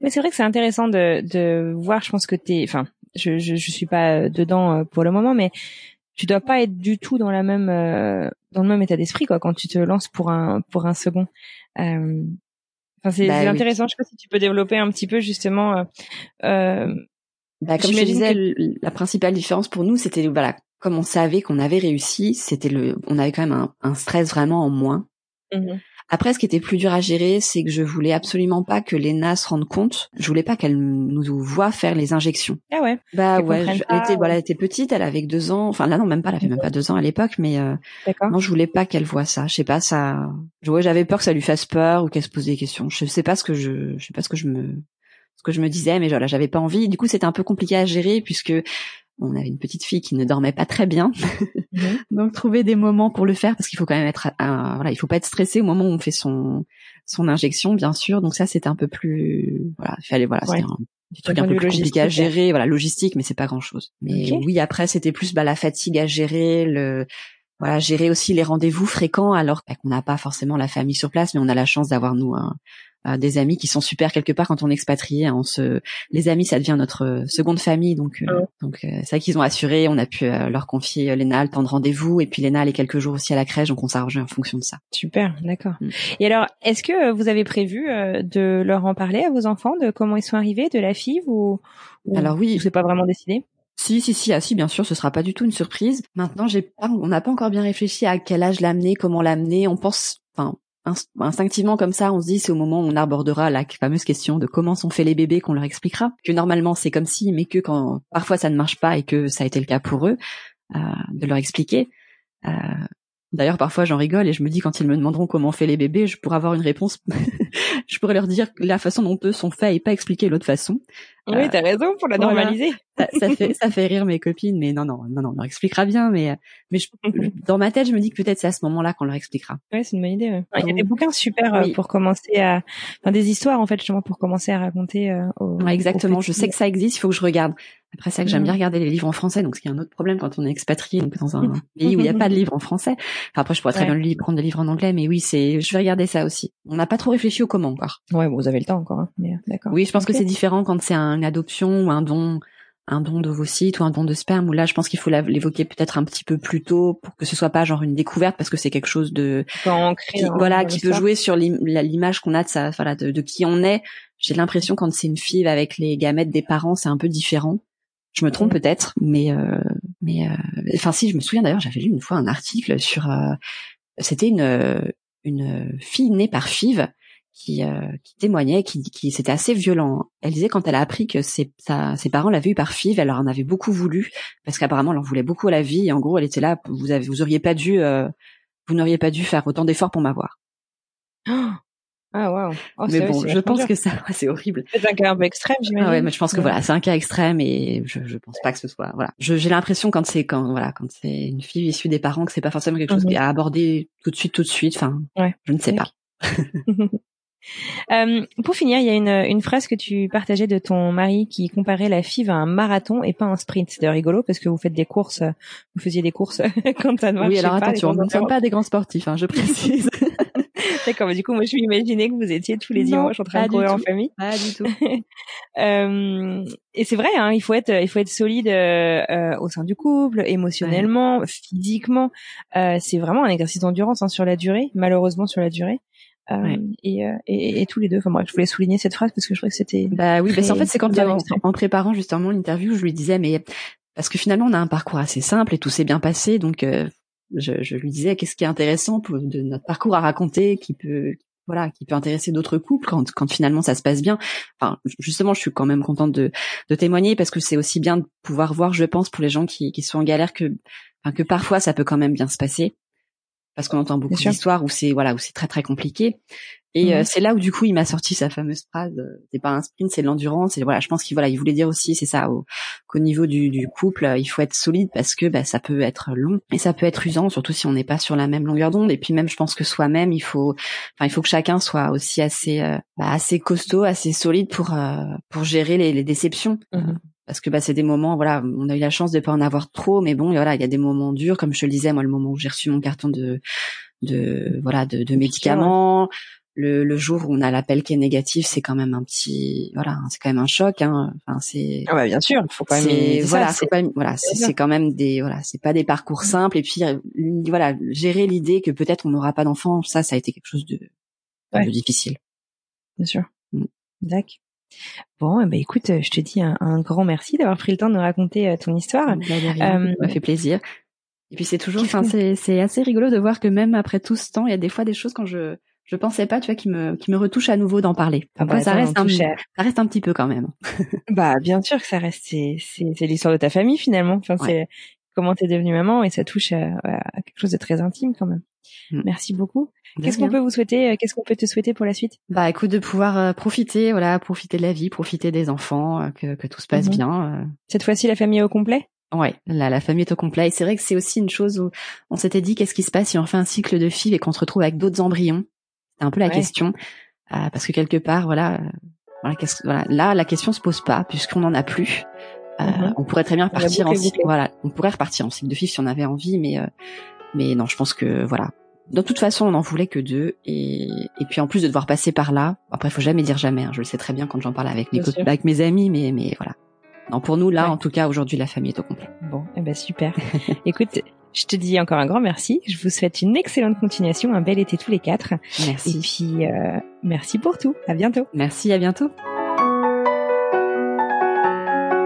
Ouais, c'est vrai que c'est intéressant de, de voir. Je pense que t'es, enfin, je, je je suis pas euh, dedans pour le moment, mais tu dois pas être du tout dans la même euh, dans le même état d'esprit quoi quand tu te lances pour un pour un second. Euh, Enfin, c'est Bah c'est oui. intéressant. Je sais pas si tu peux développer un petit peu justement. euh, euh, bah, comme je te disais, que- la principale différence pour nous, c'était voilà, comme on savait qu'on avait réussi, c'était le, on avait quand même un, un stress vraiment en moins. mhm. Après, ce qui était plus dur à gérer, c'est que je voulais absolument pas que Léna se rende compte. Je voulais pas qu'elle nous voit faire les injections. Ah ouais. Bah Qu'elle ouais, je- elle était, voilà, elle était petite, elle avait que deux ans. Enfin là non, même pas, elle avait même pas deux ans à l'époque, mais euh. Non, je voulais pas qu'elle voie ça. Je sais pas, ça. Je- Ouais, j'avais peur que ça lui fasse peur ou qu'elle se pose des questions. Je sais pas ce que je, je sais pas ce que je me, ce que je me disais, mais voilà, j'avais pas envie. Du coup, c'était un peu compliqué à gérer puisque on avait une petite fille qui ne dormait pas très bien. Mhm. Donc, trouver des moments pour le faire parce qu'il faut quand même être, un- voilà, il faut pas être stressé au moment où on fait son, son injection, bien sûr. Donc ça, c'était un peu plus, voilà, il fallait, voilà, Ouais. c'était un truc un peu plus compliqué à gérer, voilà, logistique, mais c'est pas grand chose. Mais oui, après, c'était plus, bah, la fatigue à gérer, le, voilà, gérer aussi les rendez-vous fréquents alors bah, qu'on n'a pas forcément la famille sur place, mais on a la chance d'avoir nous un- des amis qui sont super quelque part quand on est expatrié. hein, on se, les amis, ça devient notre euh, seconde famille, donc euh, Ouais. donc euh, c'est vrai qu'ils ont assuré. On a pu euh, leur confier euh, Léna le temps de rendez-vous, et puis Léna allait quelques jours aussi à la crèche, donc on s'est arrangé en fonction de ça. Super, d'accord. Mm. Et alors, est-ce que euh, vous avez prévu euh, de leur en parler à vos enfants, de comment ils sont arrivés, de la FIV ou, ou Alors oui. ou c'est pas vraiment décidé? Si, si, si, ah si, bien sûr, ce sera pas du tout une surprise. Maintenant, j'ai pas, on n'a pas encore bien réfléchi à quel âge l'amener, comment l'amener. On pense, enfin, instinctivement comme ça, on se dit c'est au moment où on abordera la fameuse question de comment sont faits les bébés qu'on leur expliquera. Que normalement c'est comme si, mais que quand parfois ça ne marche pas et que ça a été le cas pour eux, euh, de leur expliquer. Euh, D'ailleurs, parfois, j'en rigole et je me dis quand ils me demanderont comment on fait les bébés, je pourrais avoir une réponse. je pourrais leur dire la façon dont eux sont faits et pas expliquer l'autre façon. Oui, euh, t'as raison pour la normaliser. Ça, fait ça fait rire mes copines, mais non non non non, on leur expliquera bien. Mais mais je, dans ma tête, je me dis que peut-être c'est à ce moment-là qu'on leur expliquera. Ouais, c'est une bonne idée. Ouais. Il y a des bouquins super euh, pour commencer à, enfin des histoires en fait justement pour commencer à raconter. Euh, exactement. je sais que ça existe. Il faut que je regarde. Après, c'est que j'aime mm. bien regarder les livres en français, donc ce qui est un autre problème quand on est expatrié, donc dans un pays où il n'y a pas de livres en français. Enfin, après, je pourrais très bien le prendre des livres en anglais, mais oui, c'est, je vais regarder ça aussi. On n'a pas trop réfléchi au comment encore. Ouais, bon, vous avez le temps encore, hein, mais d'accord. Oui, je pense que c'est différent quand c'est une adoption ou un don, un don d'ovocytes ou un don de sperme, où là, je pense qu'il faut l'évoquer peut-être un petit peu plus tôt pour que ce soit pas genre une découverte, parce que c'est quelque chose de, qui, voilà, qui peut jouer sur l'image qu'on a de ça, voilà, de, de qui on est. J'ai l'impression quand c'est une fille avec les gamètes des parents, c'est un peu différent. Je me trompe peut-être, mais euh, mais euh, enfin si je me souviens d'ailleurs, j'avais lu une fois un article sur euh, c'était une une fille née par FIV qui, qui témoignait, qui, qui c'était assez violent. Elle disait quand elle a appris que ses, ses parents l'avaient eu par FIV, elle leur en avait beaucoup voulu parce qu'apparemment elle en voulait beaucoup à la vie. Et en gros, elle était là, vous avez, vous auriez pas dû, vous n'auriez pas dû faire autant d'efforts pour m'avoir. Oh ah waouh. Oh, mais bon, je pense que ça, c'est horrible. C'est un cas un peu extrême, j'imagine. Ah ouais, mais je pense que voilà, c'est un cas extrême et je, je pense pas que ce soit voilà. J'ai l'impression quand c'est quand voilà, quand c'est une fille issue des parents que c'est pas forcément quelque chose mhm. à aborder tout de suite, tout de suite. Enfin, ouais. je ne sais pas. euh, pour finir, il y a une, une phrase que tu partageais de ton mari qui comparait la FIV à un marathon et pas un sprint. C'est rigolo parce que vous faites des courses, vous faisiez des courses quand ça ne marchait Oui, alors pas, attention, nous ne sommes pas des grands sportifs, hein, je précise. D'accord, du coup, moi, je m'imaginais que vous étiez tous les dimanches en train de courir en famille. Pas du tout. euh, et c'est vrai, hein, il faut être, il faut être solide euh, au sein du couple, émotionnellement, physiquement. Euh, c'est vraiment un exercice d'endurance hein, sur la durée, malheureusement sur la durée. Euh, et, euh, et, et, tous les deux. Enfin bref, je voulais souligner cette phrase parce que je trouvais que c'était. Bah oui, en fait c'est quand en, en, préparant justement l'interview, je lui disais mais parce que finalement on a un parcours assez simple et tout s'est bien passé, donc euh, je, je, lui disais qu'est-ce qui est intéressant pour, de notre parcours à raconter, qui peut voilà, qui peut intéresser d'autres couples quand, quand finalement ça se passe bien. Enfin, justement, je suis quand même contente de, de témoigner parce que c'est aussi bien de pouvoir voir, je pense, pour les gens qui, qui sont en galère que, enfin, que parfois ça peut quand même bien se passer parce qu'on entend beaucoup d'histoires où c'est voilà où c'est très très compliqué. Et euh, c'est là où du coup il m'a sorti sa fameuse phrase euh, c'est pas un sprint c'est de l'endurance. Et voilà je pense qu'il voilà il voulait dire aussi c'est ça qu'au niveau du, du, couple il faut être solide parce que bah, ça peut être long et ça peut être usant surtout si on n'est pas sur la même longueur d'onde. Et puis même je pense que soi-même il faut enfin il faut que chacun soit aussi assez euh, bah, assez costaud assez solide pour pour gérer les, les déceptions. Mmh parce que bah c'est des moments voilà on a eu la chance de pas en avoir trop mais bon voilà il y a des moments durs. Comme je te le disais moi le moment où j'ai reçu mon carton de de voilà de, de médicaments le, le, jour où on a l'appel qui est négatif c'est quand même un petit voilà c'est quand même un choc hein. Enfin c'est ah bah bien sûr faut quand même voilà c'est pas voilà c'est quand même des voilà c'est pas des parcours simples. Et puis voilà gérer l'idée que peut-être on n'aura pas d'enfant ça ça a été quelque chose de, de difficile. Bien sûr. Mm. d'accord Bon, eh ben écoute, je te dis un, grand merci d'avoir pris le temps de nous raconter euh, ton histoire. Bah, euh, ça m'a fait plaisir. Et puis c'est toujours, enfin c'est assez rigolo de voir que même après tout ce temps, il y a des fois des choses quand je je pensais pas, tu vois, qui me qui me retouchent à nouveau d'en parler. Ah bah, ça, reste un, ça reste un petit peu quand même. bah bien sûr que ça reste, c'est c'est l'histoire de ta famille finalement. Enfin c'est comment t'es devenue maman et ça touche à, quelque chose de très intime quand même. Mm. Merci beaucoup. Qu'est-ce qu'on peut vous souhaiter euh, Qu'est-ce qu'on peut te souhaiter pour la suite? Bah, écoute, de pouvoir euh, profiter, voilà, profiter de la vie, profiter des enfants, euh, que, que tout se passe mhm. bien. Cette fois-ci, la famille est au complet? Ouais, là, la famille est au complet. Et c'est vrai que c'est aussi une chose où on s'était dit qu'est-ce qui se passe si on fait un cycle de fil et qu'on se retrouve avec d'autres embryons? C'est un peu la question, parce que quelque part, voilà, voilà, voilà, là, la question se pose pas puisqu'on n'en a plus. Mhm. On pourrait très bien partir en cycle, voilà, on pourrait repartir en cycle de fil si on avait envie, mais mais non, je pense que voilà, de toute façon, on n'en voulait que deux, et, et puis en plus de devoir passer par là, après, il faut jamais dire jamais. Hein, je le sais très bien quand j'en parle avec mes avec mes amis, mais mais voilà. Non, pour nous là, en tout cas, aujourd'hui, la famille est au complet. Bon, eh ben super. Écoute, je te dis encore un grand merci. Je vous souhaite une excellente continuation, un bel été tous les quatre. Merci. Et puis euh, merci pour tout. À bientôt. Merci, à bientôt.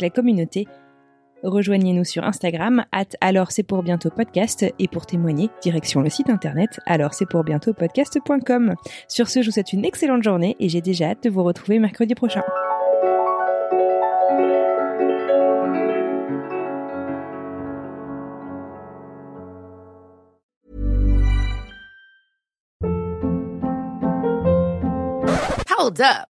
la communauté, rejoignez-nous sur Instagram, at alors c'est pour bientôt podcast, et pour témoigner, direction le site internet, alors c'est pour bientôt podcast.com. Sur ce, je vous souhaite une excellente journée et j'ai déjà hâte de vous retrouver mercredi prochain. Hold up.